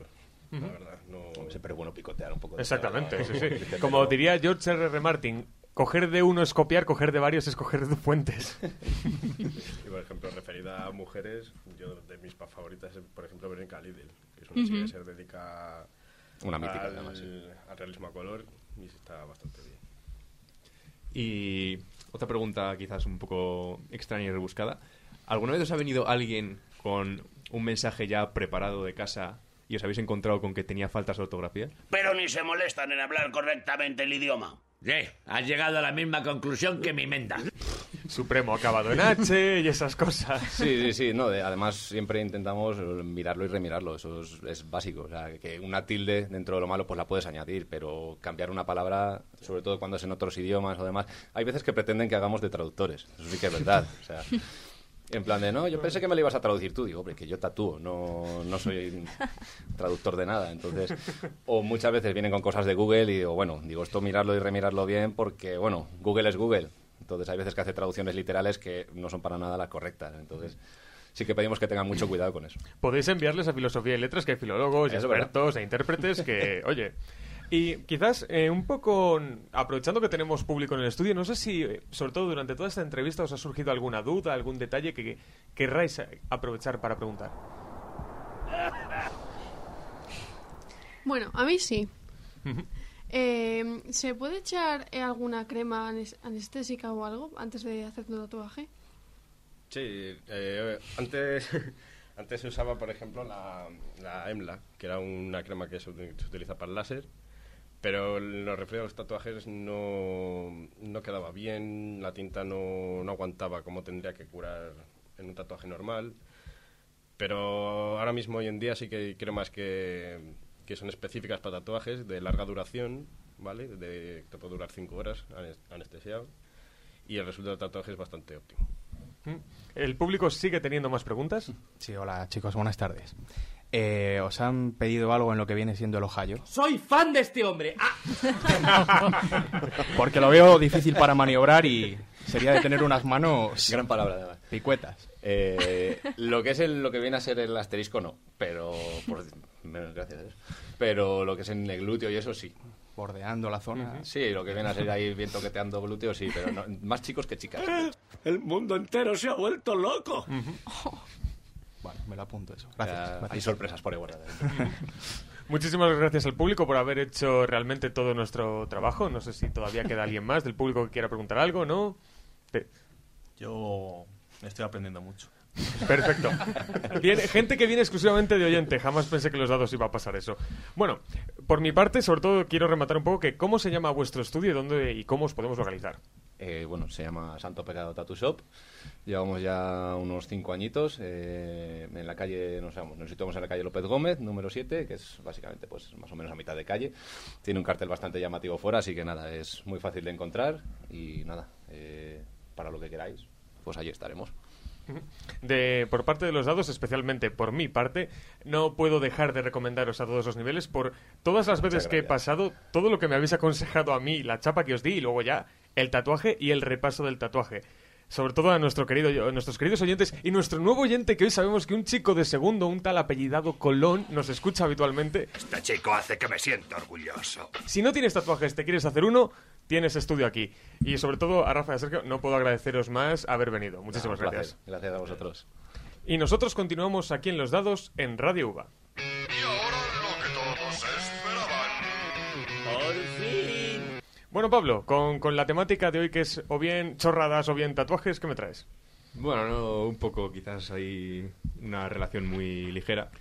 Speaker 12: La verdad, no.
Speaker 4: Siempre es bueno picotear un poco. de
Speaker 3: Exactamente, sí, sí.
Speaker 4: Pero-
Speaker 3: Como diría George R. R. Martin, coger de uno es copiar, coger de varios es coger de fuentes.
Speaker 12: Y por ejemplo, referida a mujeres, yo de mis favoritas es, por ejemplo, Verónica Lidl, que es una chica que se dedica
Speaker 4: Una mítica,
Speaker 12: al,
Speaker 4: además, sí.
Speaker 12: al realismo a color y está bastante bien.
Speaker 17: Y otra pregunta quizás un poco extraña y rebuscada. ¿Alguna vez os ha venido alguien con un mensaje ya preparado de casa y os habéis encontrado con que tenía faltas de ortografía?
Speaker 15: Pero ni se molestan en hablar correctamente el idioma. ¿Qué? Has llegado a la misma conclusión que mi menda.
Speaker 3: Supremo acabado en H y esas cosas.
Speaker 4: Sí, sí, sí. No, de- además, siempre intentamos mirarlo y remirarlo. Eso es, es básico. O sea, que una tilde dentro de lo malo, pues la puedes añadir, pero cambiar una palabra, sobre todo cuando es en otros idiomas o demás. Hay veces que pretenden que hagamos de traductores. Eso sí que es verdad. O sea, en plan de, no, yo pensé que me lo ibas a traducir tú. Digo, hombre, que yo tatúo, no, no soy traductor de nada. Entonces, o muchas veces vienen con cosas de Google y digo, bueno, digo, esto mirarlo y remirarlo bien porque, bueno, Google es Google. Entonces, hay veces que hace traducciones literales que no son para nada las correctas. Entonces, sí que pedimos que tengan mucho cuidado con eso.
Speaker 3: Podéis enviarles a Filosofía y Letras, que hay filólogos, y
Speaker 4: verdad.
Speaker 3: expertos e intérpretes que, oye... Y quizás eh, un poco, aprovechando que tenemos público en el estudio, no sé si, eh, sobre todo durante toda esta entrevista, os ha surgido alguna duda, algún detalle que querráis eh, aprovechar para preguntar.
Speaker 20: Bueno, a mí sí. Eh, ¿Se puede echar alguna crema anes- anestésica o algo antes de hacerte un tatuaje?
Speaker 12: Sí, eh, antes, antes se usaba, por ejemplo, la, la EMLA, que era una crema que se utiliza para el láser, Pero en lo referido a los tatuajes no, no quedaba bien, la tinta no, no aguantaba como tendría que curar en un tatuaje normal. Pero ahora mismo, hoy en día, sí que creo más que, que son específicas para tatuajes de larga duración, ¿vale? De, te puede durar 5 horas anes- anestesiado. Y el resultado del tatuaje es bastante óptimo.
Speaker 3: Mm. ¿El público sigue teniendo más preguntas?
Speaker 21: Sí, hola chicos, buenas tardes. Eh, ¿Os han pedido algo en lo que viene siendo el Ohio?
Speaker 19: Soy fan de este hombre. ¡Ah!
Speaker 21: Porque lo veo difícil para maniobrar y sería de tener unas manos...
Speaker 4: Gran palabra, además.
Speaker 21: Picuetas.
Speaker 4: Eh, lo que es el- lo que viene a ser el asterisco no, pero por, menos gracias a Dios. Pero lo que es en el glúteo y eso sí.
Speaker 21: Bordeando la zona.
Speaker 4: Sí, lo que viene a ser ahí bien toqueteando glúteos sí, pero no- más chicos que chicas.
Speaker 22: El mundo entero se ha vuelto loco.
Speaker 21: Bueno, me lo apunto eso.
Speaker 4: Ya,
Speaker 21: Gracias. gracias.
Speaker 4: Hay sorpresas por ahí guardadas.
Speaker 3: Muchísimas gracias al público por haber hecho realmente todo nuestro trabajo. No sé si todavía queda alguien más del público que quiera preguntar algo, ¿no? Te-
Speaker 23: Yo estoy aprendiendo mucho.
Speaker 3: Perfecto. Viene- gente que viene exclusivamente de oyente. Jamás pensé que los dados iba a pasar eso. Bueno, por mi parte, sobre todo quiero rematar un poco que cómo se llama vuestro estudio y dónde y cómo os podemos localizar.
Speaker 4: Eh, bueno, se llama Santo Pecado Tattoo Shop. Llevamos ya unos cinco añitos. eh, en la calle, nos, situamos en la calle López Gómez, número 7, que es básicamente pues más o menos a mitad de calle. Tiene un cartel bastante llamativo fuera, así que nada, es muy fácil de encontrar. Y nada, eh, para lo que queráis, pues allí estaremos.
Speaker 3: De, por parte de los dados, especialmente por mi parte, no puedo dejar de recomendaros a todos los niveles por todas las veces que he pasado, todo lo que me habéis aconsejado a mí, la chapa que os di y luego ya el tatuaje y el repaso del tatuaje. Sobre todo a nuestro querido, a nuestros queridos oyentes y nuestro nuevo oyente que hoy sabemos que un chico de segundo, un tal apellidado Colón, nos escucha habitualmente.
Speaker 11: Este chico hace que me sienta orgulloso.
Speaker 3: Si no tienes tatuajes, te quieres hacer uno, tienes estudio aquí. Y sobre todo a Rafa y a Sergio, no puedo agradeceros más haber venido. Muchísimas gracias.
Speaker 4: placer. Gracias a vosotros.
Speaker 3: Y nosotros continuamos aquí en Los Dados en Radio UVA. Bueno, Pablo, con, con la temática de hoy que es o bien chorradas o bien tatuajes, ¿qué me traes?
Speaker 17: Bueno, no, un poco quizás hay una relación muy ligera.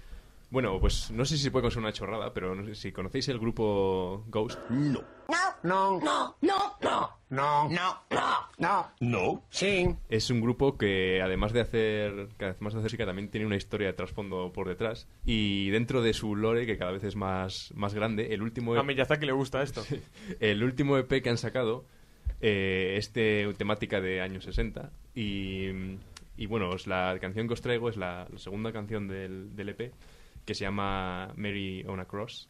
Speaker 17: Bueno, pues no sé si se puede considerar una chorrada, pero no sé si conocéis el grupo Ghost.
Speaker 11: No.
Speaker 18: No, no, no, no,
Speaker 11: No.
Speaker 18: No, no, no.
Speaker 11: No.
Speaker 18: Sí.
Speaker 17: Es un grupo que además de hacer que además de hacer música también tiene una historia de trasfondo por detrás y dentro de su lore que cada vez es más, más grande, el último
Speaker 3: A Miyazaki le gusta esto.
Speaker 17: el último EP que han sacado eh, es de temática de años 60 y, y bueno, os la canción que os traigo es la, la segunda canción del, del EP que se llama Mary on a Cross.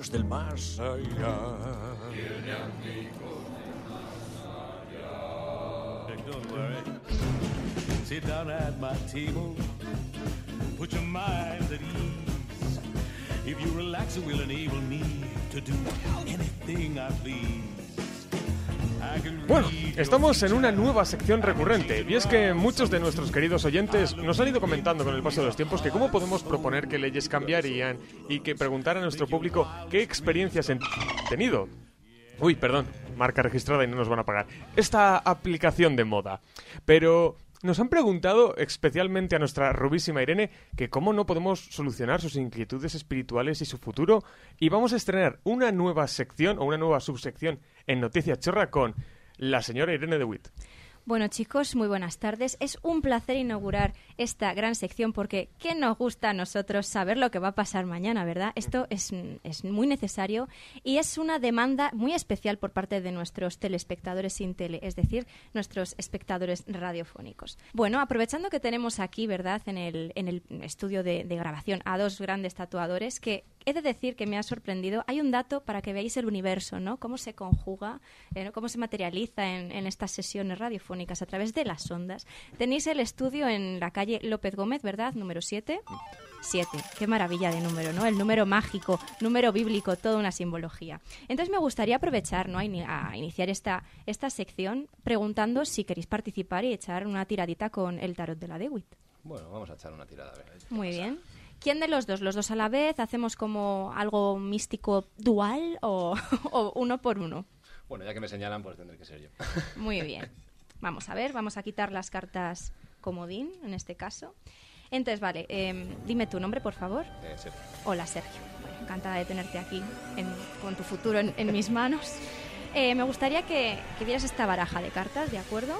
Speaker 24: Amigos del más allá.
Speaker 18: Tiene amigos
Speaker 24: Don't worry. Sit down at my table. Put your mind at ease. If you relax, it will enable me to do anything I please.
Speaker 3: Estamos en una nueva sección recurrente y es que muchos de nuestros queridos oyentes nos han ido comentando con el paso de los tiempos que cómo podemos proponer que leyes cambiarían y que preguntar a nuestro público qué experiencias han tenido. Uy, perdón, marca registrada y no nos van a pagar. Esta aplicación de moda. Pero nos han preguntado, especialmente a nuestra rubísima Irene, que cómo no podemos solucionar sus inquietudes espirituales y su futuro. Y vamos a estrenar una nueva sección o una nueva subsección en Noticias Chorra con la señora Irene de Witt.
Speaker 13: Bueno, chicos, muy buenas tardes. Es un placer inaugurar esta gran sección porque ¿qué nos gusta a nosotros saber lo que va a pasar mañana, verdad? Esto es, es muy necesario y es una demanda muy especial por parte de nuestros telespectadores sin tele, es decir, nuestros espectadores radiofónicos. Bueno, aprovechando que tenemos aquí, ¿verdad?, en el, en el estudio de, de grabación a dos grandes tatuadores que he de decir que me ha sorprendido. Hay un dato para que veáis el universo, ¿no? Cómo se conjuga, eh, ¿no? cómo se materializa en, en estas sesiones radiofónicas a través de las ondas. Tenéis el estudio en la calle López Gómez, ¿verdad? Número 7. 7. Qué maravilla de número, ¿no? El número mágico, número bíblico, toda una simbología. Entonces me gustaría aprovechar, ¿no? A, ini- a iniciar esta, esta sección preguntando si queréis participar y echar una tiradita con el tarot de la DeWitt.
Speaker 4: Bueno, vamos a echar una tirada. A ver.
Speaker 13: Muy bien. ¿Quién de los dos? ¿Los dos a la vez? ¿Hacemos como algo místico dual o, o uno por uno?
Speaker 4: Bueno, ya que me señalan, pues tendré que ser yo.
Speaker 13: Muy bien. Vamos a ver, vamos a quitar las cartas comodín en este caso. Entonces, vale, em, dime tu nombre, por favor.
Speaker 4: Eh, Sergio.
Speaker 13: Hola, Sergio. Bueno, encantada de tenerte aquí en- con tu futuro en, en mis manos. Eh, me gustaría que, que vieras esta baraja de cartas, ¿de acuerdo?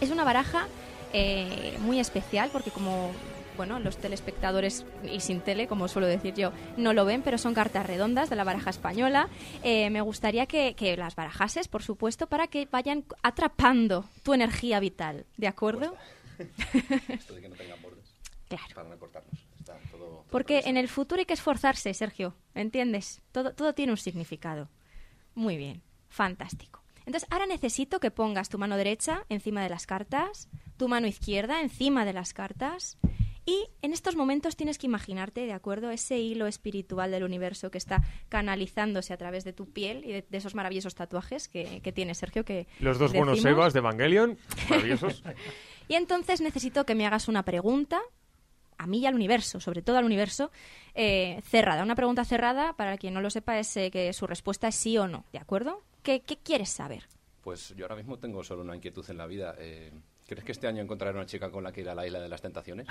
Speaker 13: Es una baraja eh, muy especial porque como bueno, los telespectadores y sin tele, como suelo decir yo, no lo ven, pero son cartas redondas de la baraja española. Eh, me gustaría que, que las barajases, por supuesto, para que vayan atrapando tu energía vital, ¿de acuerdo?
Speaker 4: Esto de que no tengan bordes.
Speaker 13: Claro.
Speaker 4: Para no cortarnos. Está todo.
Speaker 13: Porque en el futuro hay que esforzarse, Sergio, ¿entiendes? Todo, todo tiene un significado. Muy bien, fantástico. Entonces, ahora necesito que pongas tu mano derecha encima de las cartas, tu mano izquierda encima de las cartas, y en estos momentos tienes que imaginarte, ¿de acuerdo? Ese hilo espiritual del universo que está canalizándose a través de tu piel y de, de esos maravillosos tatuajes que, que tiene Sergio. Que
Speaker 3: Los dos buenos. Evas de Evangelion, maravillosos.
Speaker 13: Y entonces necesito que me hagas una pregunta, a mí y al universo, sobre todo al universo, eh, cerrada. Una pregunta cerrada, para quien no lo sepa, es eh, que su respuesta es sí o no, ¿de acuerdo? ¿Qué, qué quieres saber?
Speaker 4: Pues yo ahora mismo tengo solo una inquietud en la vida. Eh, ¿Crees que este año encontraré una chica con la que ir a la isla de las tentaciones?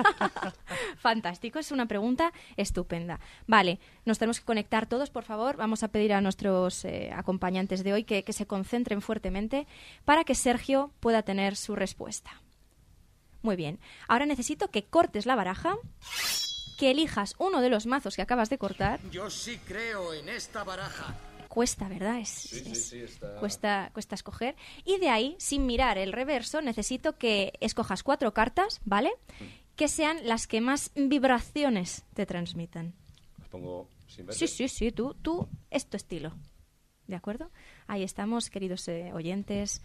Speaker 13: Fantástico, es una pregunta estupenda. Vale, nos tenemos que conectar todos, por favor. Vamos a pedir a nuestros eh, acompañantes de hoy que, que se concentren fuertemente para que Sergio pueda tener su respuesta. Muy bien, ahora necesito que cortes la baraja, que elijas uno de los mazos que acabas de cortar.
Speaker 25: Yo sí creo en esta baraja.
Speaker 13: Cuesta, ¿verdad? Es,
Speaker 4: Sí, sí,
Speaker 13: es-
Speaker 4: sí, está-
Speaker 13: cuesta, cuesta escoger. Y de ahí, sin mirar el reverso, necesito que escojas cuatro cartas, ¿vale? Que sean las que más vibraciones te transmitan.
Speaker 4: Las pongo sin ver.
Speaker 13: Sí, sí, sí, tú, tú, es tu estilo. ¿De acuerdo? Ahí estamos, queridos eh, oyentes,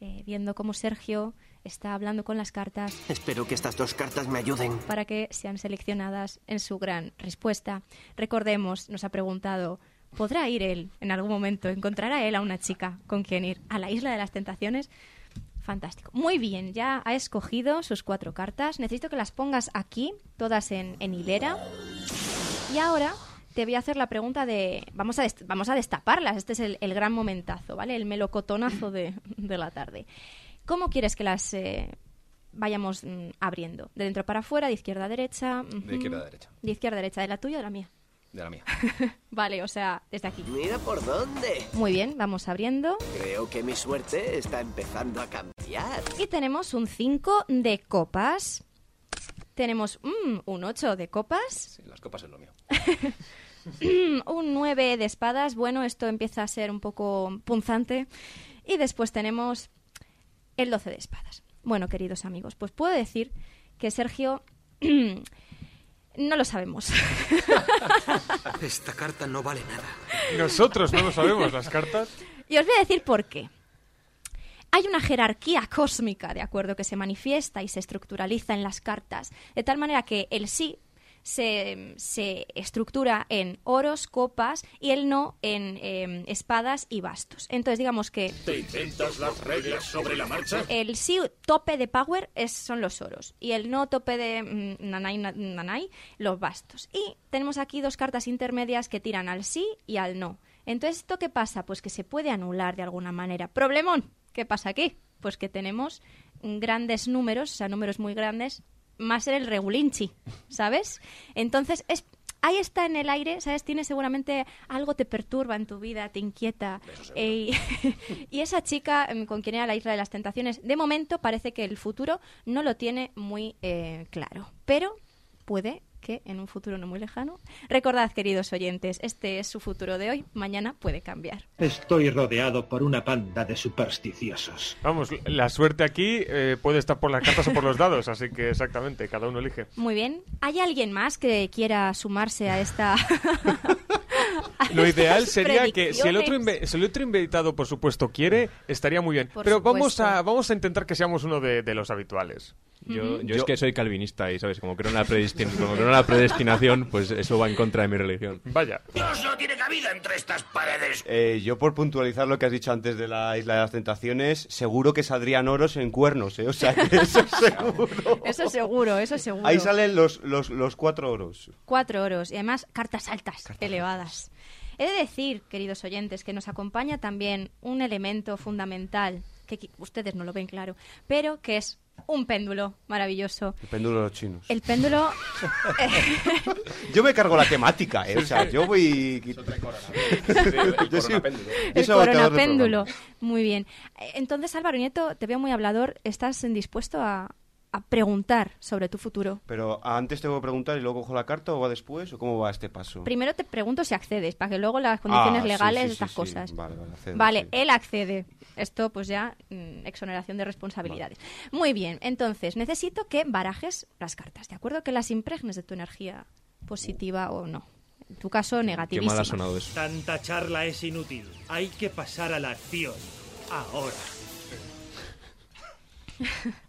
Speaker 13: eh, viendo cómo Sergio está hablando con las cartas
Speaker 25: Espero que estas dos cartas me ayuden.
Speaker 13: para que sean seleccionadas en su gran respuesta. Recordemos, nos ha preguntado, ¿podrá ir él en algún momento? ¿Encontrará él a una chica con quien ir a la isla de las tentaciones? Fantástico. Muy bien, ya ha escogido sus cuatro cartas. Necesito que las pongas aquí, todas en, en hilera. Y ahora te voy a hacer la pregunta de... Vamos a, dest- vamos a destaparlas. Este es el, el gran momentazo, ¿vale? El melocotonazo de, de la tarde. ¿Cómo quieres que las eh, vayamos mm, abriendo? ¿De dentro para afuera, de izquierda a derecha?
Speaker 4: De izquierda a derecha.
Speaker 13: De izquierda a derecha. ¿De la tuya o de la mía?
Speaker 4: De la mía.
Speaker 13: Vale, o sea, desde aquí.
Speaker 25: Mira por dónde.
Speaker 13: Muy bien, vamos abriendo.
Speaker 25: Creo que mi suerte está empezando a cambiar.
Speaker 13: Y tenemos un 5 de copas. Tenemos mm, un 8 de copas.
Speaker 4: Sí, las copas es lo mío.
Speaker 13: un 9 de espadas. Bueno, esto empieza a ser un poco punzante. Y después tenemos el 12 de espadas. Bueno, queridos amigos, pues puedo decir que Sergio No lo sabemos.
Speaker 26: Esta carta no vale nada.
Speaker 3: Nosotros no lo sabemos, las cartas.
Speaker 13: Y os voy a decir por qué. Hay una jerarquía cósmica, ¿de acuerdo?, que se manifiesta y se estructuraliza en las cartas, de tal manera que el sí se, se estructura en oros, copas y el no en em, espadas y bastos. Entonces, digamos que
Speaker 22: ¿Te inventas las reglas sobre la marcha?
Speaker 13: el sí tope de power es, son los oros y el no tope de mm, nanay, na- nanay, los bastos. Y tenemos aquí dos cartas intermedias que tiran al sí y al no. Entonces, ¿esto qué pasa? Pues que se puede anular de alguna manera. Problemón, ¿qué pasa aquí? Pues que tenemos grandes números, o sea, números muy grandes, más en el regulinchi, ¿sabes? Entonces, es... Ahí está en el aire, ¿sabes? Tiene seguramente algo te perturba en tu vida, te inquieta. Eh, y, y esa chica em, con quien era la isla de las tentaciones, de momento parece que el futuro no lo tiene muy eh, claro. Pero puede que en un futuro no muy lejano. Recordad, queridos oyentes, este es su futuro de hoy. Mañana puede cambiar.
Speaker 22: Estoy rodeado por una banda de supersticiosos.
Speaker 3: Vamos, la suerte aquí eh, puede estar por las cartas o por los dados, así que exactamente, cada uno elige.
Speaker 13: Muy bien. ¿Hay alguien más que quiera sumarse a esta...
Speaker 3: Lo ideal sería que si el, otro si el otro invitado, por supuesto, quiere, estaría muy bien.
Speaker 13: Por
Speaker 3: Pero vamos a, vamos a intentar que seamos uno de, de los habituales.
Speaker 17: Yo, yo es que soy calvinista y, ¿sabes? Como creo en la, predestin- como creo en la predestinación, pues eso va en contra de mi religión.
Speaker 3: Vaya.
Speaker 26: Dios no tiene cabida entre estas paredes.
Speaker 6: Eh, yo por puntualizar lo que has dicho antes de la Isla de las Tentaciones, seguro que saldrían oros en cuernos, ¿eh? O sea, que eso es seguro.
Speaker 13: Eso seguro, eso seguro.
Speaker 6: Ahí salen los, los, los cuatro oros.
Speaker 13: Cuatro oros y además cartas altas, elevadas. He de decir, queridos oyentes, que nos acompaña también un elemento fundamental, que ustedes no lo ven claro, pero que es un péndulo maravilloso.
Speaker 6: El péndulo de los chinos.
Speaker 13: El péndulo...
Speaker 6: Yo me cargo la temática, ¿eh? O sea, yo voy... Yo soy-
Speaker 13: El coronapéndulo. Muy bien. Entonces, Álvaro Nieto, te veo muy hablador. ¿Estás dispuesto a, a preguntar sobre tu futuro?
Speaker 6: Pero antes tengo que preguntar y luego cojo la carta o va después o cómo va este paso.
Speaker 13: Primero te pregunto si accedes, para que luego las condiciones
Speaker 6: Ah,
Speaker 13: legales,
Speaker 6: sí, sí,
Speaker 13: estas
Speaker 6: sí.
Speaker 13: cosas.
Speaker 6: Vale, vale, accedo,
Speaker 13: Vale,
Speaker 6: sí.
Speaker 13: él accede. Esto, pues ya, mm, exoneración de responsabilidades. Muy bien, entonces, necesito que barajes las cartas, ¿de acuerdo? Que las impregnes de tu energía positiva o no. En tu caso, negativísima.
Speaker 17: eso.
Speaker 22: Tanta charla es inútil. Hay que pasar a la acción. Ahora.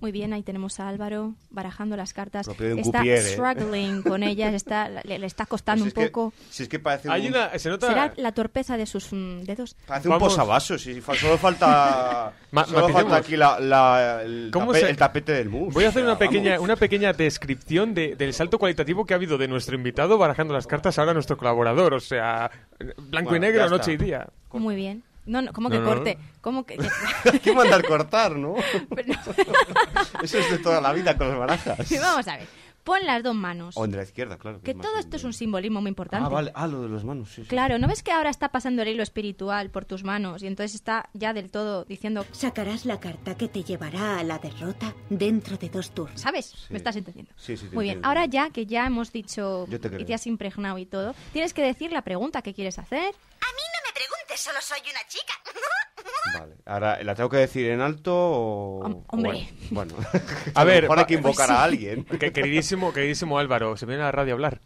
Speaker 13: Muy bien, ahí tenemos a Álvaro barajando las cartas. Está
Speaker 6: ¿eh?
Speaker 13: struggling con ellas, está, le, le está costando
Speaker 6: Pues
Speaker 13: un
Speaker 6: es que-
Speaker 13: poco.
Speaker 6: si es que parece
Speaker 3: Hay
Speaker 6: un,
Speaker 3: una- se nota-
Speaker 13: ¿Será la torpeza de sus mm, dedos?
Speaker 6: parece un posavasos. Sí, fa- solo falta, solo falta aquí la, la- el,
Speaker 3: ¿Cómo
Speaker 6: tape-
Speaker 3: se-
Speaker 6: el tapete del mus.
Speaker 3: Voy a hacer una pequeña,
Speaker 6: vamos.
Speaker 3: una pequeña descripción de- del salto cualitativo que ha habido de nuestro invitado barajando las cartas ahora a nuestro colaborador. O sea, blanco
Speaker 6: Bueno,
Speaker 3: y negro, noche y día.
Speaker 13: Muy bien. No, no, ¿cómo que
Speaker 6: No,
Speaker 13: corte?
Speaker 6: no.
Speaker 13: ¿Cómo que...?
Speaker 6: Hay que mandar cortar, ¿no? Eso es de toda la vida con las barajas.
Speaker 13: Vamos a ver. Pon las dos manos.
Speaker 6: O en la izquierda, claro.
Speaker 13: Que
Speaker 6: es
Speaker 13: todo esto es un simbolismo muy importante.
Speaker 6: Ah, vale. Ah, lo de las manos, sí. sí.
Speaker 13: Claro, ¿no ves que ahora está pasando el hilo espiritual por tus manos y entonces está ya del todo diciendo...
Speaker 27: Sacarás la carta que te llevará a la derrota dentro de dos turnos.
Speaker 13: ¿Sabes? ¿Me estás entendiendo?
Speaker 6: Sí, sí, te
Speaker 13: Muy bien, ahora ya que ya hemos dicho
Speaker 27: Yo te
Speaker 13: y te has impregnado y todo, tienes que decir la pregunta que quieres hacer.
Speaker 27: A mí no me preguntes, solo soy una chica.
Speaker 6: Vale. Ahora, ¿la tengo que decir en alto o...?
Speaker 13: Hom- hombre.
Speaker 6: Bueno. bueno.
Speaker 3: A ver,
Speaker 6: mejor hay que invocar
Speaker 3: pues
Speaker 6: a alguien.
Speaker 3: Que- queridísimo, queridísimo Álvaro, se viene a la radio a hablar.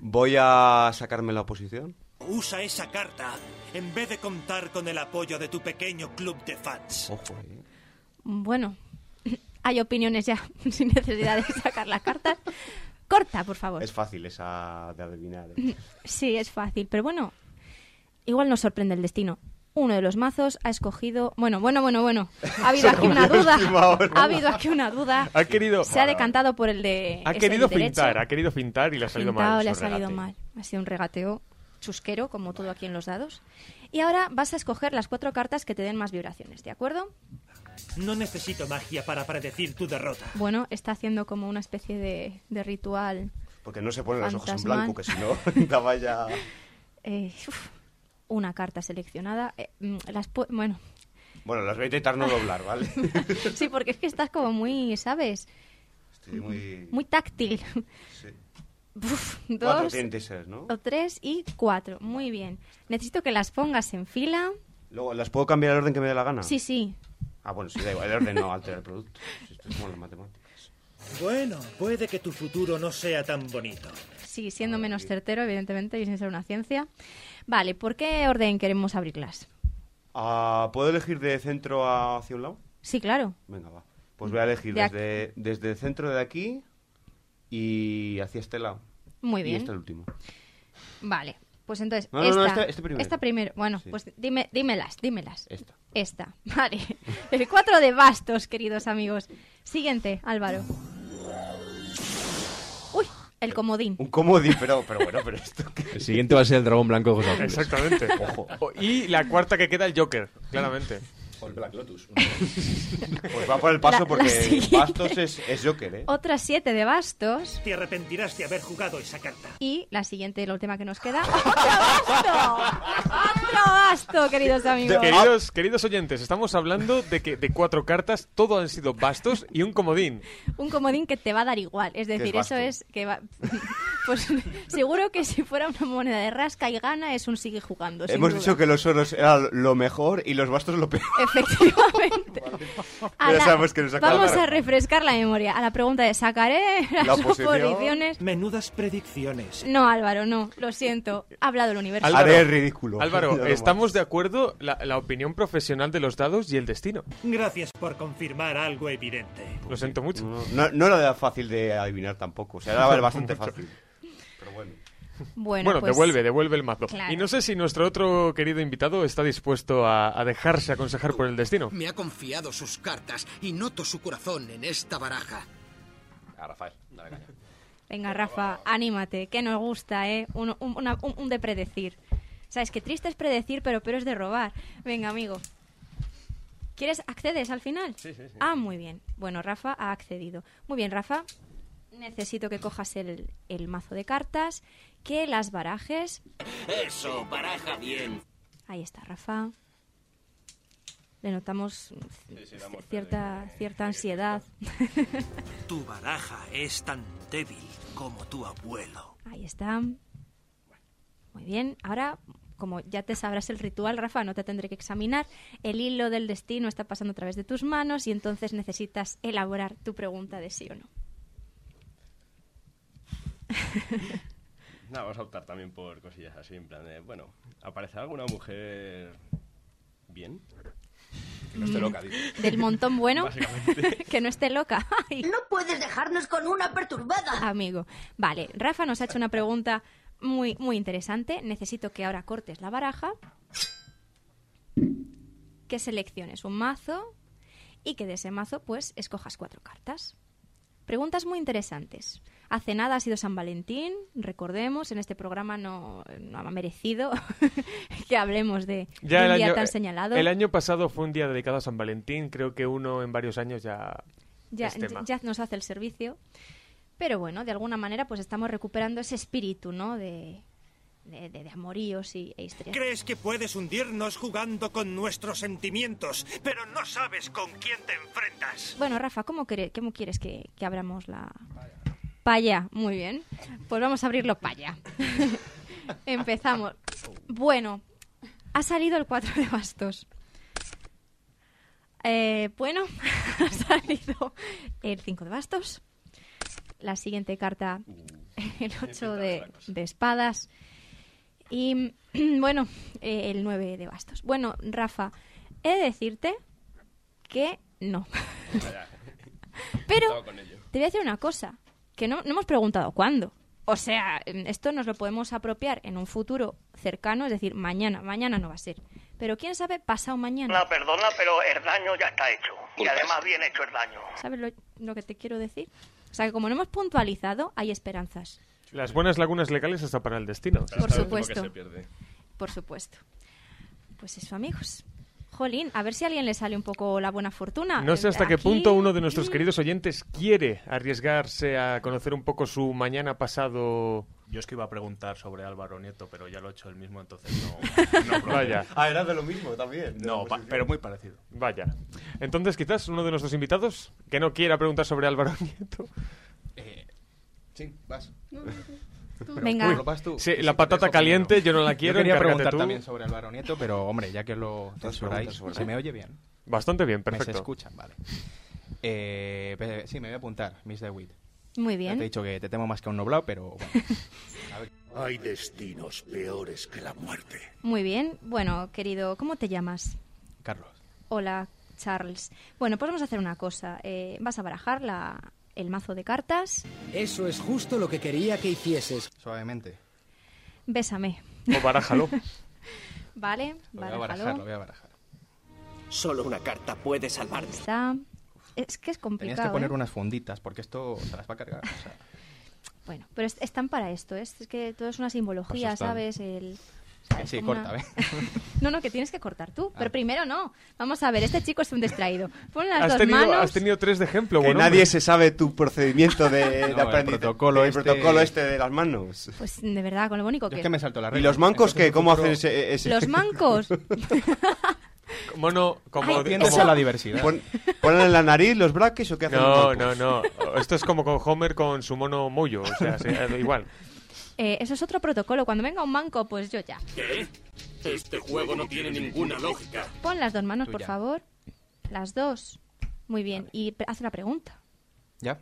Speaker 6: Voy a sacarme la oposición.
Speaker 22: Usa esa carta en vez de contar con el apoyo de tu pequeño club de fans.
Speaker 6: Ojo, eh.
Speaker 13: Bueno, hay opiniones ya sin necesidad de sacar las cartas. Corta, por favor.
Speaker 6: Es fácil esa de adivinar. ¿eh?
Speaker 13: Sí, es fácil, pero bueno, igual nos sorprende el destino. Uno de los mazos ha escogido... Bueno, bueno, bueno, bueno. Ha habido aquí una duda. Ha habido aquí una duda.
Speaker 3: Ha querido...
Speaker 13: Se ha decantado por el de...
Speaker 3: Ha querido
Speaker 13: derecho.
Speaker 3: fintar, ha querido fintar y le ha salido
Speaker 13: Pintado,
Speaker 3: mal.
Speaker 13: le ha salido
Speaker 3: regate.
Speaker 13: mal. Ha sido un regateo chusquero, como todo aquí en los dados. Y ahora vas a escoger las cuatro cartas que te den más vibraciones, ¿de acuerdo?
Speaker 22: No necesito magia para predecir tu derrota.
Speaker 13: Bueno, está haciendo como una especie de, de ritual.
Speaker 6: Porque no se ponen los ojos en blanco, que si no, daba ya...
Speaker 13: Eh, uf, una carta seleccionada. Eh, mm, las bueno,
Speaker 6: Bueno, las voy a intentar no doblar, ¿vale?
Speaker 13: sí, porque es que estás como muy, ¿sabes?
Speaker 6: Estoy muy...
Speaker 13: Muy táctil.
Speaker 6: Sí.
Speaker 13: Uf, dos
Speaker 6: ser, ¿no?
Speaker 13: o tres y cuatro. Muy bien. Necesito que las pongas en fila.
Speaker 6: Luego, ¿las puedo cambiar el orden que me dé la gana?
Speaker 13: Sí, sí.
Speaker 6: Ah, bueno, sí, da igual. El orden no altera el producto. Esto es como las matemáticas.
Speaker 22: Bueno, puede que tu futuro no sea tan bonito.
Speaker 13: Sí, siendo menos certero, evidentemente, y sin ser una ciencia. Vale, ¿por qué orden queremos abrirlas?
Speaker 6: Ah, ¿Puedo elegir de centro hacia un lado?
Speaker 13: Sí, claro.
Speaker 6: Venga, va. Pues voy a elegir
Speaker 13: De
Speaker 6: desde, desde el centro de aquí y hacia este lado.
Speaker 13: Muy
Speaker 6: Y
Speaker 13: bien.
Speaker 6: este el último.
Speaker 13: Vale, pues entonces,
Speaker 6: No, no,
Speaker 13: esta,
Speaker 6: no, este- este primero.
Speaker 13: esta primero. Bueno,
Speaker 6: Sí.
Speaker 13: pues dime, dímelas, dímelas.
Speaker 6: Esta.
Speaker 13: Esta, vale. El 4 de bastos, queridos amigos. Siguiente, Álvaro. El comodín.
Speaker 6: Un comodín, pero, pero bueno, pero esto...
Speaker 17: El siguiente va a ser el dragón blanco de ojos azules.
Speaker 3: Exactamente. O- Y la cuarta que queda, el Joker, claramente.
Speaker 4: O el Black Lotus.
Speaker 6: Pues va por el paso
Speaker 13: La-
Speaker 6: porque. Bastos es, es Joker, ¿eh?
Speaker 13: Otras 7 de bastos.
Speaker 22: Te arrepentirás de haber jugado esa carta.
Speaker 13: Y la siguiente, la última que nos queda. ¡Otro basto! ¡Otro basto, queridos amigos!
Speaker 3: Queridos, queridos oyentes, estamos hablando de que de cuatro cartas todo han sido bastos y un comodín.
Speaker 13: Un comodín que te va a dar igual. Es
Speaker 3: es
Speaker 13: decir, eso es que va... Pues seguro que si fuera una moneda de rasca y gana es un sigue jugando.
Speaker 6: Hemos
Speaker 13: duda.
Speaker 6: dicho que los oros eran lo mejor y los bastos lo peor.
Speaker 13: Efectivamente. A
Speaker 6: Ya
Speaker 13: la-
Speaker 6: sabemos que nos
Speaker 13: Vamos a refrescar la memoria. A la pregunta de ¿sacaré las
Speaker 22: La oposición.
Speaker 13: oposiciones?
Speaker 22: Menudas predicciones.
Speaker 13: No, Álvaro, no. Lo siento. Ha hablado el universo.
Speaker 6: ridículo.
Speaker 3: Álvaro,
Speaker 22: lo
Speaker 3: estamos de acuerdo la, la opinión profesional de los dados y el destino.
Speaker 22: Gracias por confirmar algo evidente.
Speaker 3: Lo siento mucho.
Speaker 6: No, no era fácil de adivinar tampoco. O sea, era bastante fácil. Pero bueno.
Speaker 13: Bueno,
Speaker 3: Bueno,
Speaker 13: pues-
Speaker 3: devuelve, devuelve el mazo.
Speaker 13: Claro.
Speaker 3: Y no sé si nuestro otro querido invitado está dispuesto a, a dejarse aconsejar por el destino.
Speaker 26: Me ha confiado sus cartas y noto su corazón en esta baraja.
Speaker 4: A Rafael, dale caña.
Speaker 13: Venga, Rafa, anímate, que nos gusta, ¿eh? Un, un- una- un- un de predecir. Sabes que triste es predecir, pero pero es de robar. Venga, amigo. ¿Quieres accedes al final?
Speaker 12: Sí, sí, sí.
Speaker 13: Ah, muy bien. Bueno, Rafa ha accedido. Muy bien, Rafa. Necesito que cojas el, el mazo de cartas, que las barajes.
Speaker 26: Eso, baraja bien.
Speaker 13: Ahí está, Rafa. Le notamos cierta, cierta ansiedad.
Speaker 22: Tu baraja es tan débil como tu abuelo.
Speaker 13: Ahí está. Muy bien. Ahora, como ya te sabrás el ritual, Rafa, no te tendré que examinar. El hilo del destino está pasando a través de tus manos y entonces necesitas elaborar tu pregunta de sí o no.
Speaker 12: No, vamos a optar también por cosillas así, en plan de, bueno, ¿aparecerá alguna mujer bien? Que no esté loca, digo.
Speaker 13: Del montón bueno,
Speaker 12: Básicamente.
Speaker 13: que no esté loca. Ay,
Speaker 14: No puedes dejarnos con una perturbada.
Speaker 13: amigo. Vale, Rafa nos ha hecho una pregunta muy, muy interesante. Necesito que ahora cortes la baraja, que selecciones un mazo y que de ese mazo pues escojas cuatro cartas. Preguntas muy interesantes. Hace nada ha sido San Valentín, recordemos, en este programa no, no ha merecido que hablemos de, de
Speaker 3: Ya
Speaker 13: un
Speaker 3: el
Speaker 13: día
Speaker 3: año,
Speaker 13: tan señalado.
Speaker 3: el año pasado fue un día dedicado a San Valentín. Creo que uno en varios años ya,
Speaker 13: ya,
Speaker 3: es tema.
Speaker 13: ya nos hace el servicio. Pero bueno, de alguna manera pues estamos recuperando ese espíritu, ¿no? De, de, de- de amoríos y, e historias.
Speaker 22: Crees que puedes hundirnos jugando con nuestros sentimientos, pero no sabes con quién te enfrentas.
Speaker 13: Bueno, Rafa, ¿cómo, cómo quieres que, que abramos la... Paya, muy bien. Pues vamos a abrirlo paya. Empezamos. Bueno, ha salido el 4 de bastos. Eh, bueno, ha salido el 5 de bastos. La siguiente carta, el 8 de, de espadas. Y bueno, eh, el 9 de bastos. Bueno, Rafa, he de decirte que no. Pero te voy a decir una cosa, que no, no hemos preguntado cuándo. O sea, esto nos lo podemos apropiar en un futuro cercano, es decir, mañana, mañana no va a ser. Pero quién sabe, pasado mañana.
Speaker 22: No, perdona, pero el daño ya está hecho. Y además bien hecho el daño.
Speaker 13: ¿Sabes lo, lo que te quiero decir? O sea, que como no hemos puntualizado, hay esperanzas.
Speaker 3: Las buenas lagunas legales hasta para el destino.
Speaker 13: Por supuesto. Por supuesto. Pues eso, amigos. Jolín, a ver si a alguien le sale un poco la buena fortuna.
Speaker 3: No sé hasta qué punto uno de nuestros queridos oyentes quiere arriesgarse a conocer un poco su mañana pasado.
Speaker 23: Yo es que iba a preguntar sobre Álvaro Nieto, pero ya lo he hecho él mismo, entonces no. no.
Speaker 3: Vaya.
Speaker 6: Ah, era de lo mismo también.
Speaker 23: No, pero muy parecido.
Speaker 3: Vaya. Entonces, quizás uno de nuestros invitados que no quiera preguntar sobre Álvaro Nieto.
Speaker 4: Sí, vas.
Speaker 13: Venga.
Speaker 3: Uy,
Speaker 21: Lo vas tú.
Speaker 3: sí, la patata caliente, yo no la quiero.
Speaker 21: Yo quería preguntar
Speaker 3: tú.
Speaker 21: también sobre Álvaro Nieto, pero hombre, ya que lo censuráis, ¿se me oye bien?
Speaker 3: Bastante bien,
Speaker 21: ¿Me
Speaker 3: perfecto.
Speaker 21: se escuchan? Vale. Eh, sí, me voy a apuntar, Miss DeWitt.
Speaker 13: Muy
Speaker 21: Ya
Speaker 13: bien.
Speaker 21: te he dicho que te temo más que a un noblao, pero bueno.
Speaker 11: Hay destinos peores que la muerte.
Speaker 13: Muy bien. Bueno, querido, ¿cómo te llamas?
Speaker 21: Carlos.
Speaker 13: Hola, Charles. Bueno, pues vamos a hacer una cosa. Eh, vas a barajar la, el mazo de cartas.
Speaker 26: Eso es justo lo que quería que hicieses.
Speaker 21: Suavemente.
Speaker 13: Bésame.
Speaker 3: O barájalo.
Speaker 13: Vale,
Speaker 21: Lo voy a
Speaker 13: barájalo.
Speaker 21: barajar, lo voy a barajar.
Speaker 25: Solo una carta puede salvarme.
Speaker 13: Está... Es que es
Speaker 21: Tenías
Speaker 13: complicado.
Speaker 21: que poner
Speaker 13: ¿eh?
Speaker 21: unas funditas, porque esto se las va a cargar. o sea,
Speaker 13: Bueno, pero es- están para esto. Es, es que todo es una simbología,
Speaker 21: Pues.
Speaker 13: ¿sabes? El...
Speaker 21: que sí, corta,
Speaker 13: una-
Speaker 21: ¿eh?
Speaker 13: No, no, que tienes que cortar tú.
Speaker 21: Ah.
Speaker 13: Pero primero no. Vamos a ver, este chico es un distraído. Pon las
Speaker 3: Has
Speaker 13: dos
Speaker 3: tenido,
Speaker 13: manos.
Speaker 3: has tenido tres de ejemplo,
Speaker 6: Que
Speaker 3: buen
Speaker 6: nadie
Speaker 3: hombre.
Speaker 6: se sabe tu procedimiento de, de
Speaker 21: No, el
Speaker 6: aprendizaje.
Speaker 21: protocolo
Speaker 6: el
Speaker 21: este-
Speaker 6: protocolo este de las manos.
Speaker 13: Pues de verdad, con lo bonito
Speaker 21: Yo
Speaker 13: que
Speaker 21: es que me salto la
Speaker 6: ¿Y
Speaker 21: regla.
Speaker 6: los mancos qué? ¿Cómo hacen ese...? ese-
Speaker 13: Los mancos.
Speaker 3: Mono, como... Como-
Speaker 21: a la diversidad.
Speaker 6: Pon- ¿Ponen en la nariz los braques o qué hacen?
Speaker 3: No,
Speaker 6: los
Speaker 3: no, no. Esto es como con Homer con su mono mollo. O sea, sí, igual.
Speaker 13: Eh, eso es otro protocolo. Cuando venga un manco, pues yo ya.
Speaker 18: ¿Qué? Este juego no tiene ninguna lógica.
Speaker 13: Pon las dos manos, por favor. Las dos. Muy bien. Y haz la pregunta.
Speaker 21: ¿Ya?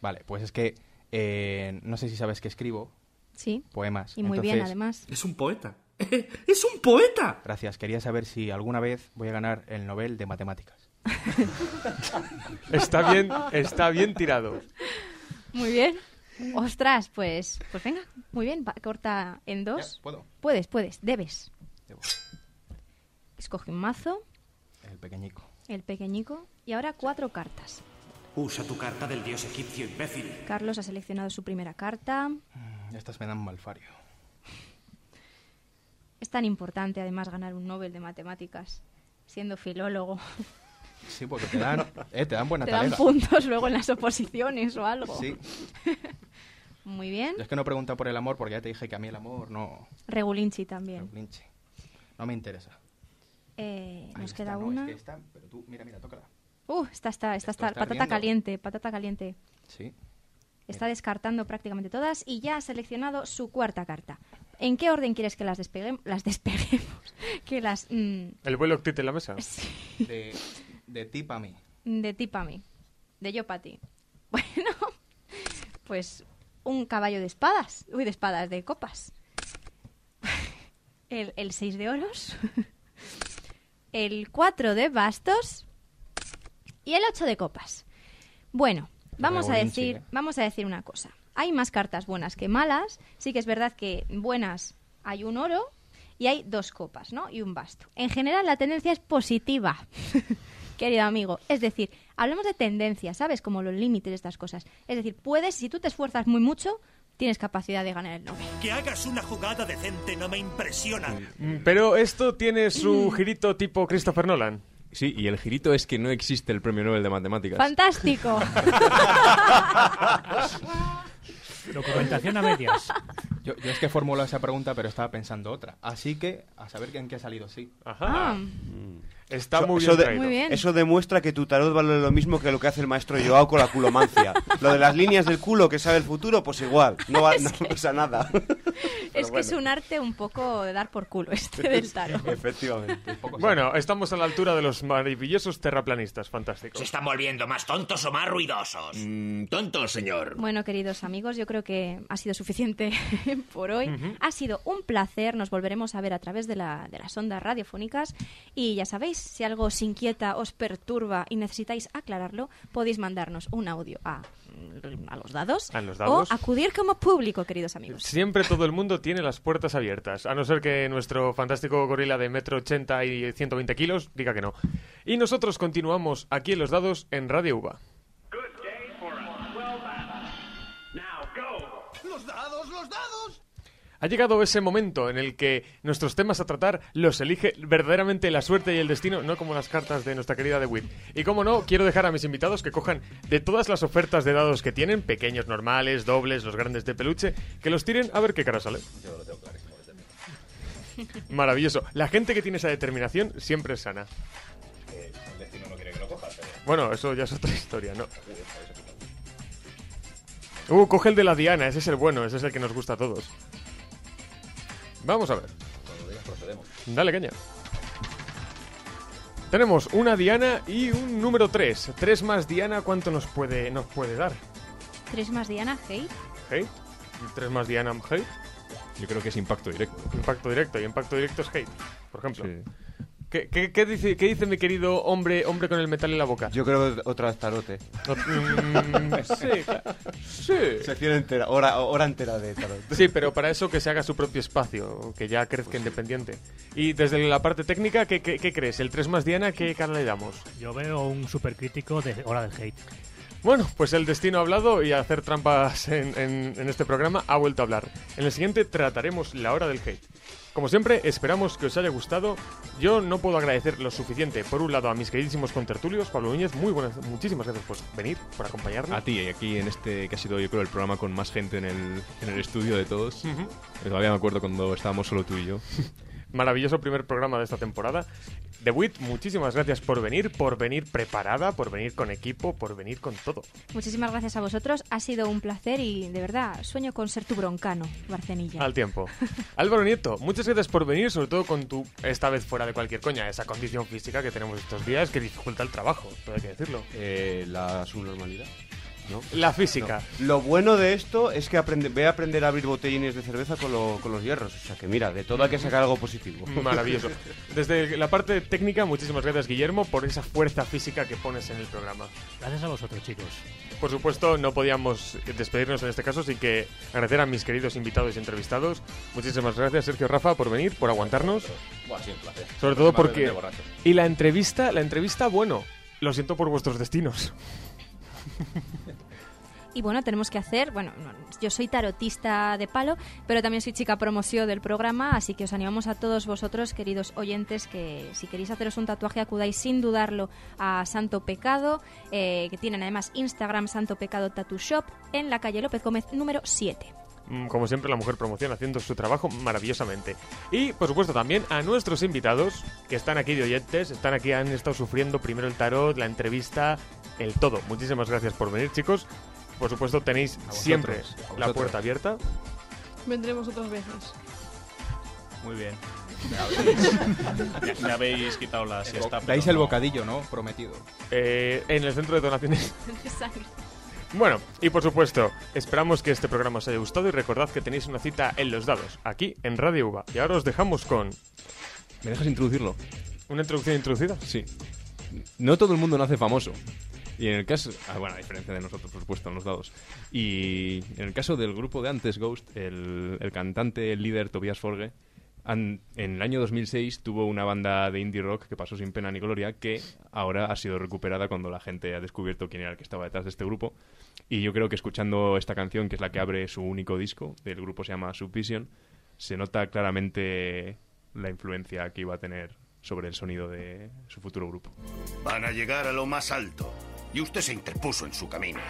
Speaker 21: Vale, pues es que eh, no sé si sabes que escribo
Speaker 13: Sí.
Speaker 21: poemas.
Speaker 13: Y muy bien, además.
Speaker 19: Es un poeta. ¡Es un poeta!
Speaker 21: Gracias. Quería saber si alguna vez voy a ganar el Nobel de Matemáticas.
Speaker 3: Está bien, está bien tirado.
Speaker 13: Muy bien. Ostras, pues, pues venga. Muy bien. va- corta en dos.
Speaker 21: Ya, ¿Puedo?
Speaker 13: Puedes, puedes. Debes.
Speaker 21: Debo.
Speaker 13: Escoge un mazo,
Speaker 21: El pequeñico.
Speaker 13: el pequeñico, y ahora cuatro cartas.
Speaker 22: Usa tu carta del dios egipcio, imbécil.
Speaker 13: Carlos ha seleccionado su primera carta.
Speaker 21: Mm, Estas me dan malfario.
Speaker 13: Tan importante, además, ganar un Nobel de Matemáticas, siendo filólogo.
Speaker 21: Sí, porque te dan, eh, te dan buena
Speaker 13: Te dan
Speaker 21: talega.
Speaker 13: puntos luego en las oposiciones o algo.
Speaker 21: Sí.
Speaker 13: Muy bien.
Speaker 21: Yo es que no pregunta por el amor porque ya te dije que a mí el amor no...
Speaker 13: Regulinchi también.
Speaker 21: Linche. No me interesa.
Speaker 13: Eh, nos
Speaker 21: está,
Speaker 13: queda
Speaker 21: no,
Speaker 13: una.
Speaker 21: Es que está, pero tú, mira, mira, tócala.
Speaker 13: Uh, está, está, está, está, patata caliente, patata caliente.
Speaker 21: Sí.
Speaker 13: Está descartando prácticamente todas y ya ha seleccionado su cuarta carta. ¿En qué orden quieres que las despeguemos? Las despeguemos. que las mm,
Speaker 3: El vuelo octite en la mesa.
Speaker 21: De, de ti para mí.
Speaker 13: de ti para mí. De yo para ti. Bueno, pues un caballo de espadas. Uy, de espadas, de copas. El, el seis de oros. El cuatro de bastos. Y el ocho de copas. Bueno, vamos a decir,
Speaker 21: ¿eh?
Speaker 13: vamos a decir una cosa. Hay más cartas buenas que malas. Sí que es verdad que buenas hay un oro y hay dos copas, ¿no? Y un basto. En general la tendencia es positiva, querido amigo. Es decir, hablamos de tendencia, ¿sabes? Como los límites de estas cosas. Es decir, puedes, si tú te esfuerzas muy mucho, tienes capacidad de ganar el Nobel.
Speaker 22: Que hagas una jugada decente no me impresiona.
Speaker 3: Mm, Pero esto tiene su girito tipo Christopher Nolan.
Speaker 17: Sí, y el girito es que no existe el premio Nobel de Matemáticas.
Speaker 13: ¡Fantástico!
Speaker 10: Documentación a medias.
Speaker 21: Yo, yo es que formulo esa pregunta, pero estaba pensando otra. Así que, a saber en qué ha salido sí.
Speaker 3: Ajá.
Speaker 13: Ah,
Speaker 3: Está
Speaker 6: Eso-
Speaker 3: muy
Speaker 6: eso
Speaker 3: bien
Speaker 6: de-
Speaker 3: traído.
Speaker 13: Muy bien.
Speaker 6: Eso demuestra que tu tarot vale lo mismo que lo que hace el maestro Joao con la culomancia. lo de las líneas del culo que sabe el futuro, pues igual. No, va, no pasa nada.
Speaker 13: es que es un arte un poco de dar por culo este del tarot.
Speaker 6: Efectivamente.
Speaker 3: Bueno, estamos a la altura de los maravillosos terraplanistas. Fantástico.
Speaker 15: Se están volviendo más tontos o más ruidosos.
Speaker 26: Mm, tonto, señor.
Speaker 13: Bueno, queridos amigos, yo creo que ha sido suficiente por hoy. Ha sido un placer. Nos volveremos a ver a través de, la- de las ondas radiofónicas. Y ya sabéis, si algo os inquieta, os perturba y necesitáis aclararlo, podéis mandarnos un audio a, a los dados.
Speaker 3: A los dados.
Speaker 13: O acudir como público, queridos amigos.
Speaker 3: Siempre todo el mundo tiene las puertas abiertas, a no ser que nuestro fantástico gorila de metro 80 y 120 kilos diga que no. Y nosotros continuamos aquí en Los Dados en Radio UBA. Ha llegado ese momento en el que nuestros temas a tratar los elige verdaderamente la suerte y el destino, no como las cartas de nuestra querida DeWitt. Y como no, quiero dejar a mis invitados que cojan de todas las ofertas de dados que tienen, pequeños, normales, dobles, los grandes de peluche, que los tiren a ver qué cara sale.
Speaker 4: Yo lo tengo clarísimo desde mí.
Speaker 3: Maravilloso. La gente que tiene esa determinación siempre es sana.
Speaker 4: Eh, el destino no quiere que lo pero...
Speaker 3: Bueno, eso ya es otra historia, ¿no? Uh, coge el de la Diana, ese es el bueno, ese es el que nos gusta a todos. Vamos a ver.
Speaker 4: Cuando digas procedemos.
Speaker 3: Dale caña. Tenemos una Diana y un número 3. 3 más Diana, ¿cuánto nos puede, nos puede dar?
Speaker 13: Tres más Diana, hate.
Speaker 3: ¿Hate? 3 más Diana, hate.
Speaker 17: Yo creo que es impacto directo.
Speaker 3: Impacto directo, y impacto directo es hate, por ejemplo. ¿Qué, qué- qué dice, qué dice mi querido hombre, hombre con el metal en la boca?
Speaker 6: Yo creo que otra vez tarote.
Speaker 3: Mm, sí, claro. sí.
Speaker 6: Sección entera, hora, hora entera de tarot.
Speaker 3: Sí, pero para eso que se haga su propio espacio, que ya crezca independiente. Y desde la parte técnica, ¿qué, qué, qué crees? ¿El 3 más Diana qué cara le damos?
Speaker 10: Yo veo un supercrítico de Hora del Hate.
Speaker 3: Bueno, pues el destino ha hablado y a hacer trampas en, en- en este programa ha vuelto a hablar. En el siguiente trataremos la hora del hate. Como siempre, esperamos que os haya gustado. Yo no puedo agradecer lo suficiente, por un lado, a mis queridísimos contertulios. Pablo Núñez, muy buenas, muchísimas gracias por venir, por acompañarnos.
Speaker 17: A ti, aquí en este que ha sido yo creo el programa con más gente en el, en el estudio de todos.
Speaker 3: Ujú.
Speaker 17: Todavía me acuerdo cuando estábamos solo tú y yo.
Speaker 3: Maravilloso primer programa de esta temporada. The Wit, muchísimas gracias por venir, por venir preparada, por venir con equipo, por venir con todo.
Speaker 13: Muchísimas gracias a vosotros. Ha sido un placer y de verdad sueño con ser tu broncano, Barcenilla.
Speaker 3: Al tiempo. Álvaro Nieto, muchas gracias por venir, sobre todo con tu, esta vez fuera de cualquier coña, esa condición física que tenemos estos días que dificulta el trabajo, todo hay que decirlo.
Speaker 6: Eh, la subnormalidad. ¿No?
Speaker 3: La física.
Speaker 6: No. Lo bueno de esto es que aprende, ve a aprender a abrir botellines de cerveza con, lo- con los hierros. O sea que mira, de todo hay que sacar algo positivo.
Speaker 3: Maravilloso. Desde la parte técnica, muchísimas gracias, Guillermo, por esa fuerza física que pones en el programa.
Speaker 10: Gracias a vosotros, chicos.
Speaker 3: Por supuesto, no podíamos despedirnos en este caso, así que agradecer a mis queridos invitados y entrevistados. Muchísimas gracias, Sergio Rafa, por venir, por aguantarnos.
Speaker 4: Buah, sí, un placer.
Speaker 3: Sobre todo porque... Y la entrevista, la entrevista, bueno, lo siento por vuestros destinos.
Speaker 13: Y bueno, tenemos que hacer, bueno, no, yo soy tarotista de palo, pero también soy chica promoción del programa, así que os animamos a todos vosotros, queridos oyentes, que si queréis haceros un tatuaje acudáis sin dudarlo a Santo Pecado, eh, que tienen además Instagram Santo Pecado Tattoo Shop, en la calle López Gómez número 7.
Speaker 3: Mm, Como siempre, la mujer promoción haciendo su trabajo maravillosamente. Y, por supuesto, también a nuestros invitados que están aquí de oyentes, están aquí, han estado sufriendo primero el tarot, la entrevista, el todo. Muchísimas gracias por venir, chicos. Por supuesto, tenéis
Speaker 21: vosotros,
Speaker 3: siempre la puerta abierta.
Speaker 20: Vendremos otras veces.
Speaker 23: Muy bien. Me habéis, me habéis quitado la siesta.
Speaker 21: Dais el
Speaker 23: no.
Speaker 21: bocadillo, ¿no? Prometido.
Speaker 3: eh, en el centro de donaciones. Bueno, y por supuesto, esperamos que este programa os haya gustado y recordad que tenéis una cita en Los Dados, aquí en Radio Uva. Y ahora os dejamos con...
Speaker 17: ¿Me dejas introducirlo?
Speaker 3: ¿Una introducción introducida?
Speaker 17: Sí. No todo el mundo nace famoso. Y en el caso, ah, bueno, a diferencia de nosotros, por supuesto, en los dados. Y en el caso del grupo de antes, Ghost, el, el cantante, el líder Tobias Forge, en el año 2006 tuvo una banda de indie rock que pasó sin pena ni gloria, que ahora ha sido recuperada cuando la gente ha descubierto quién era el que estaba detrás de este grupo. Y yo creo que escuchando esta canción, que es la que abre su único disco, del grupo se llama Subvision, se nota claramente la influencia que iba a tener sobre el sonido de su futuro grupo.
Speaker 11: Van a llegar a lo más alto. Y usted se interpuso en su camino.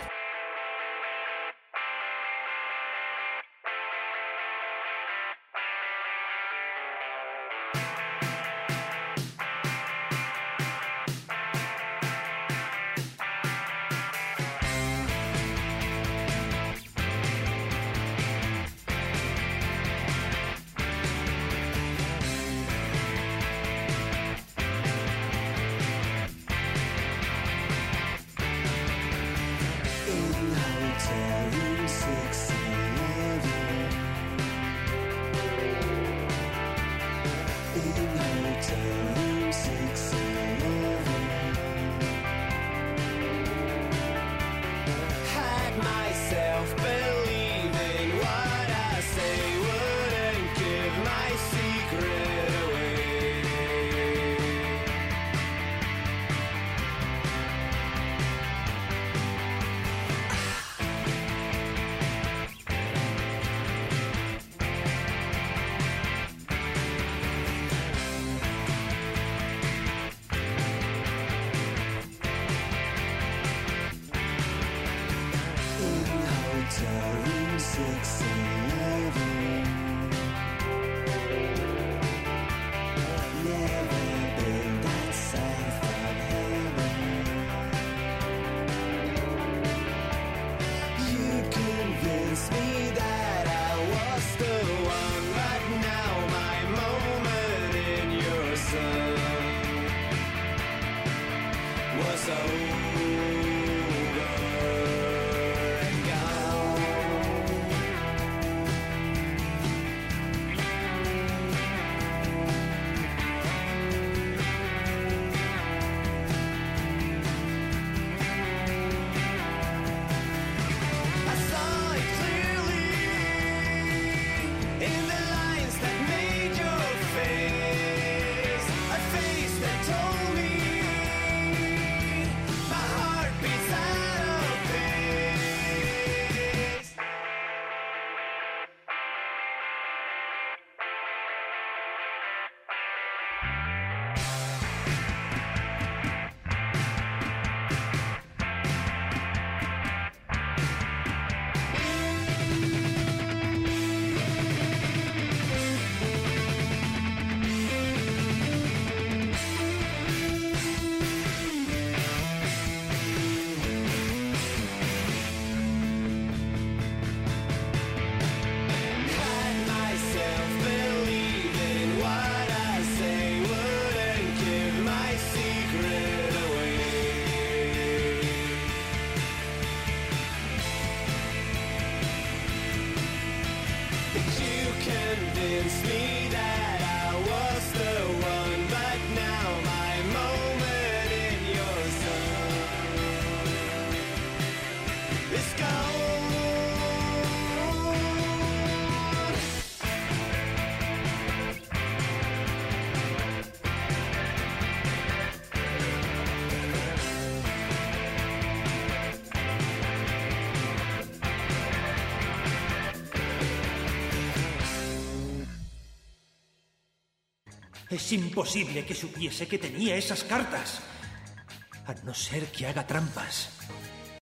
Speaker 22: Es imposible que supiese que tenía esas cartas. A no ser que haga trampas.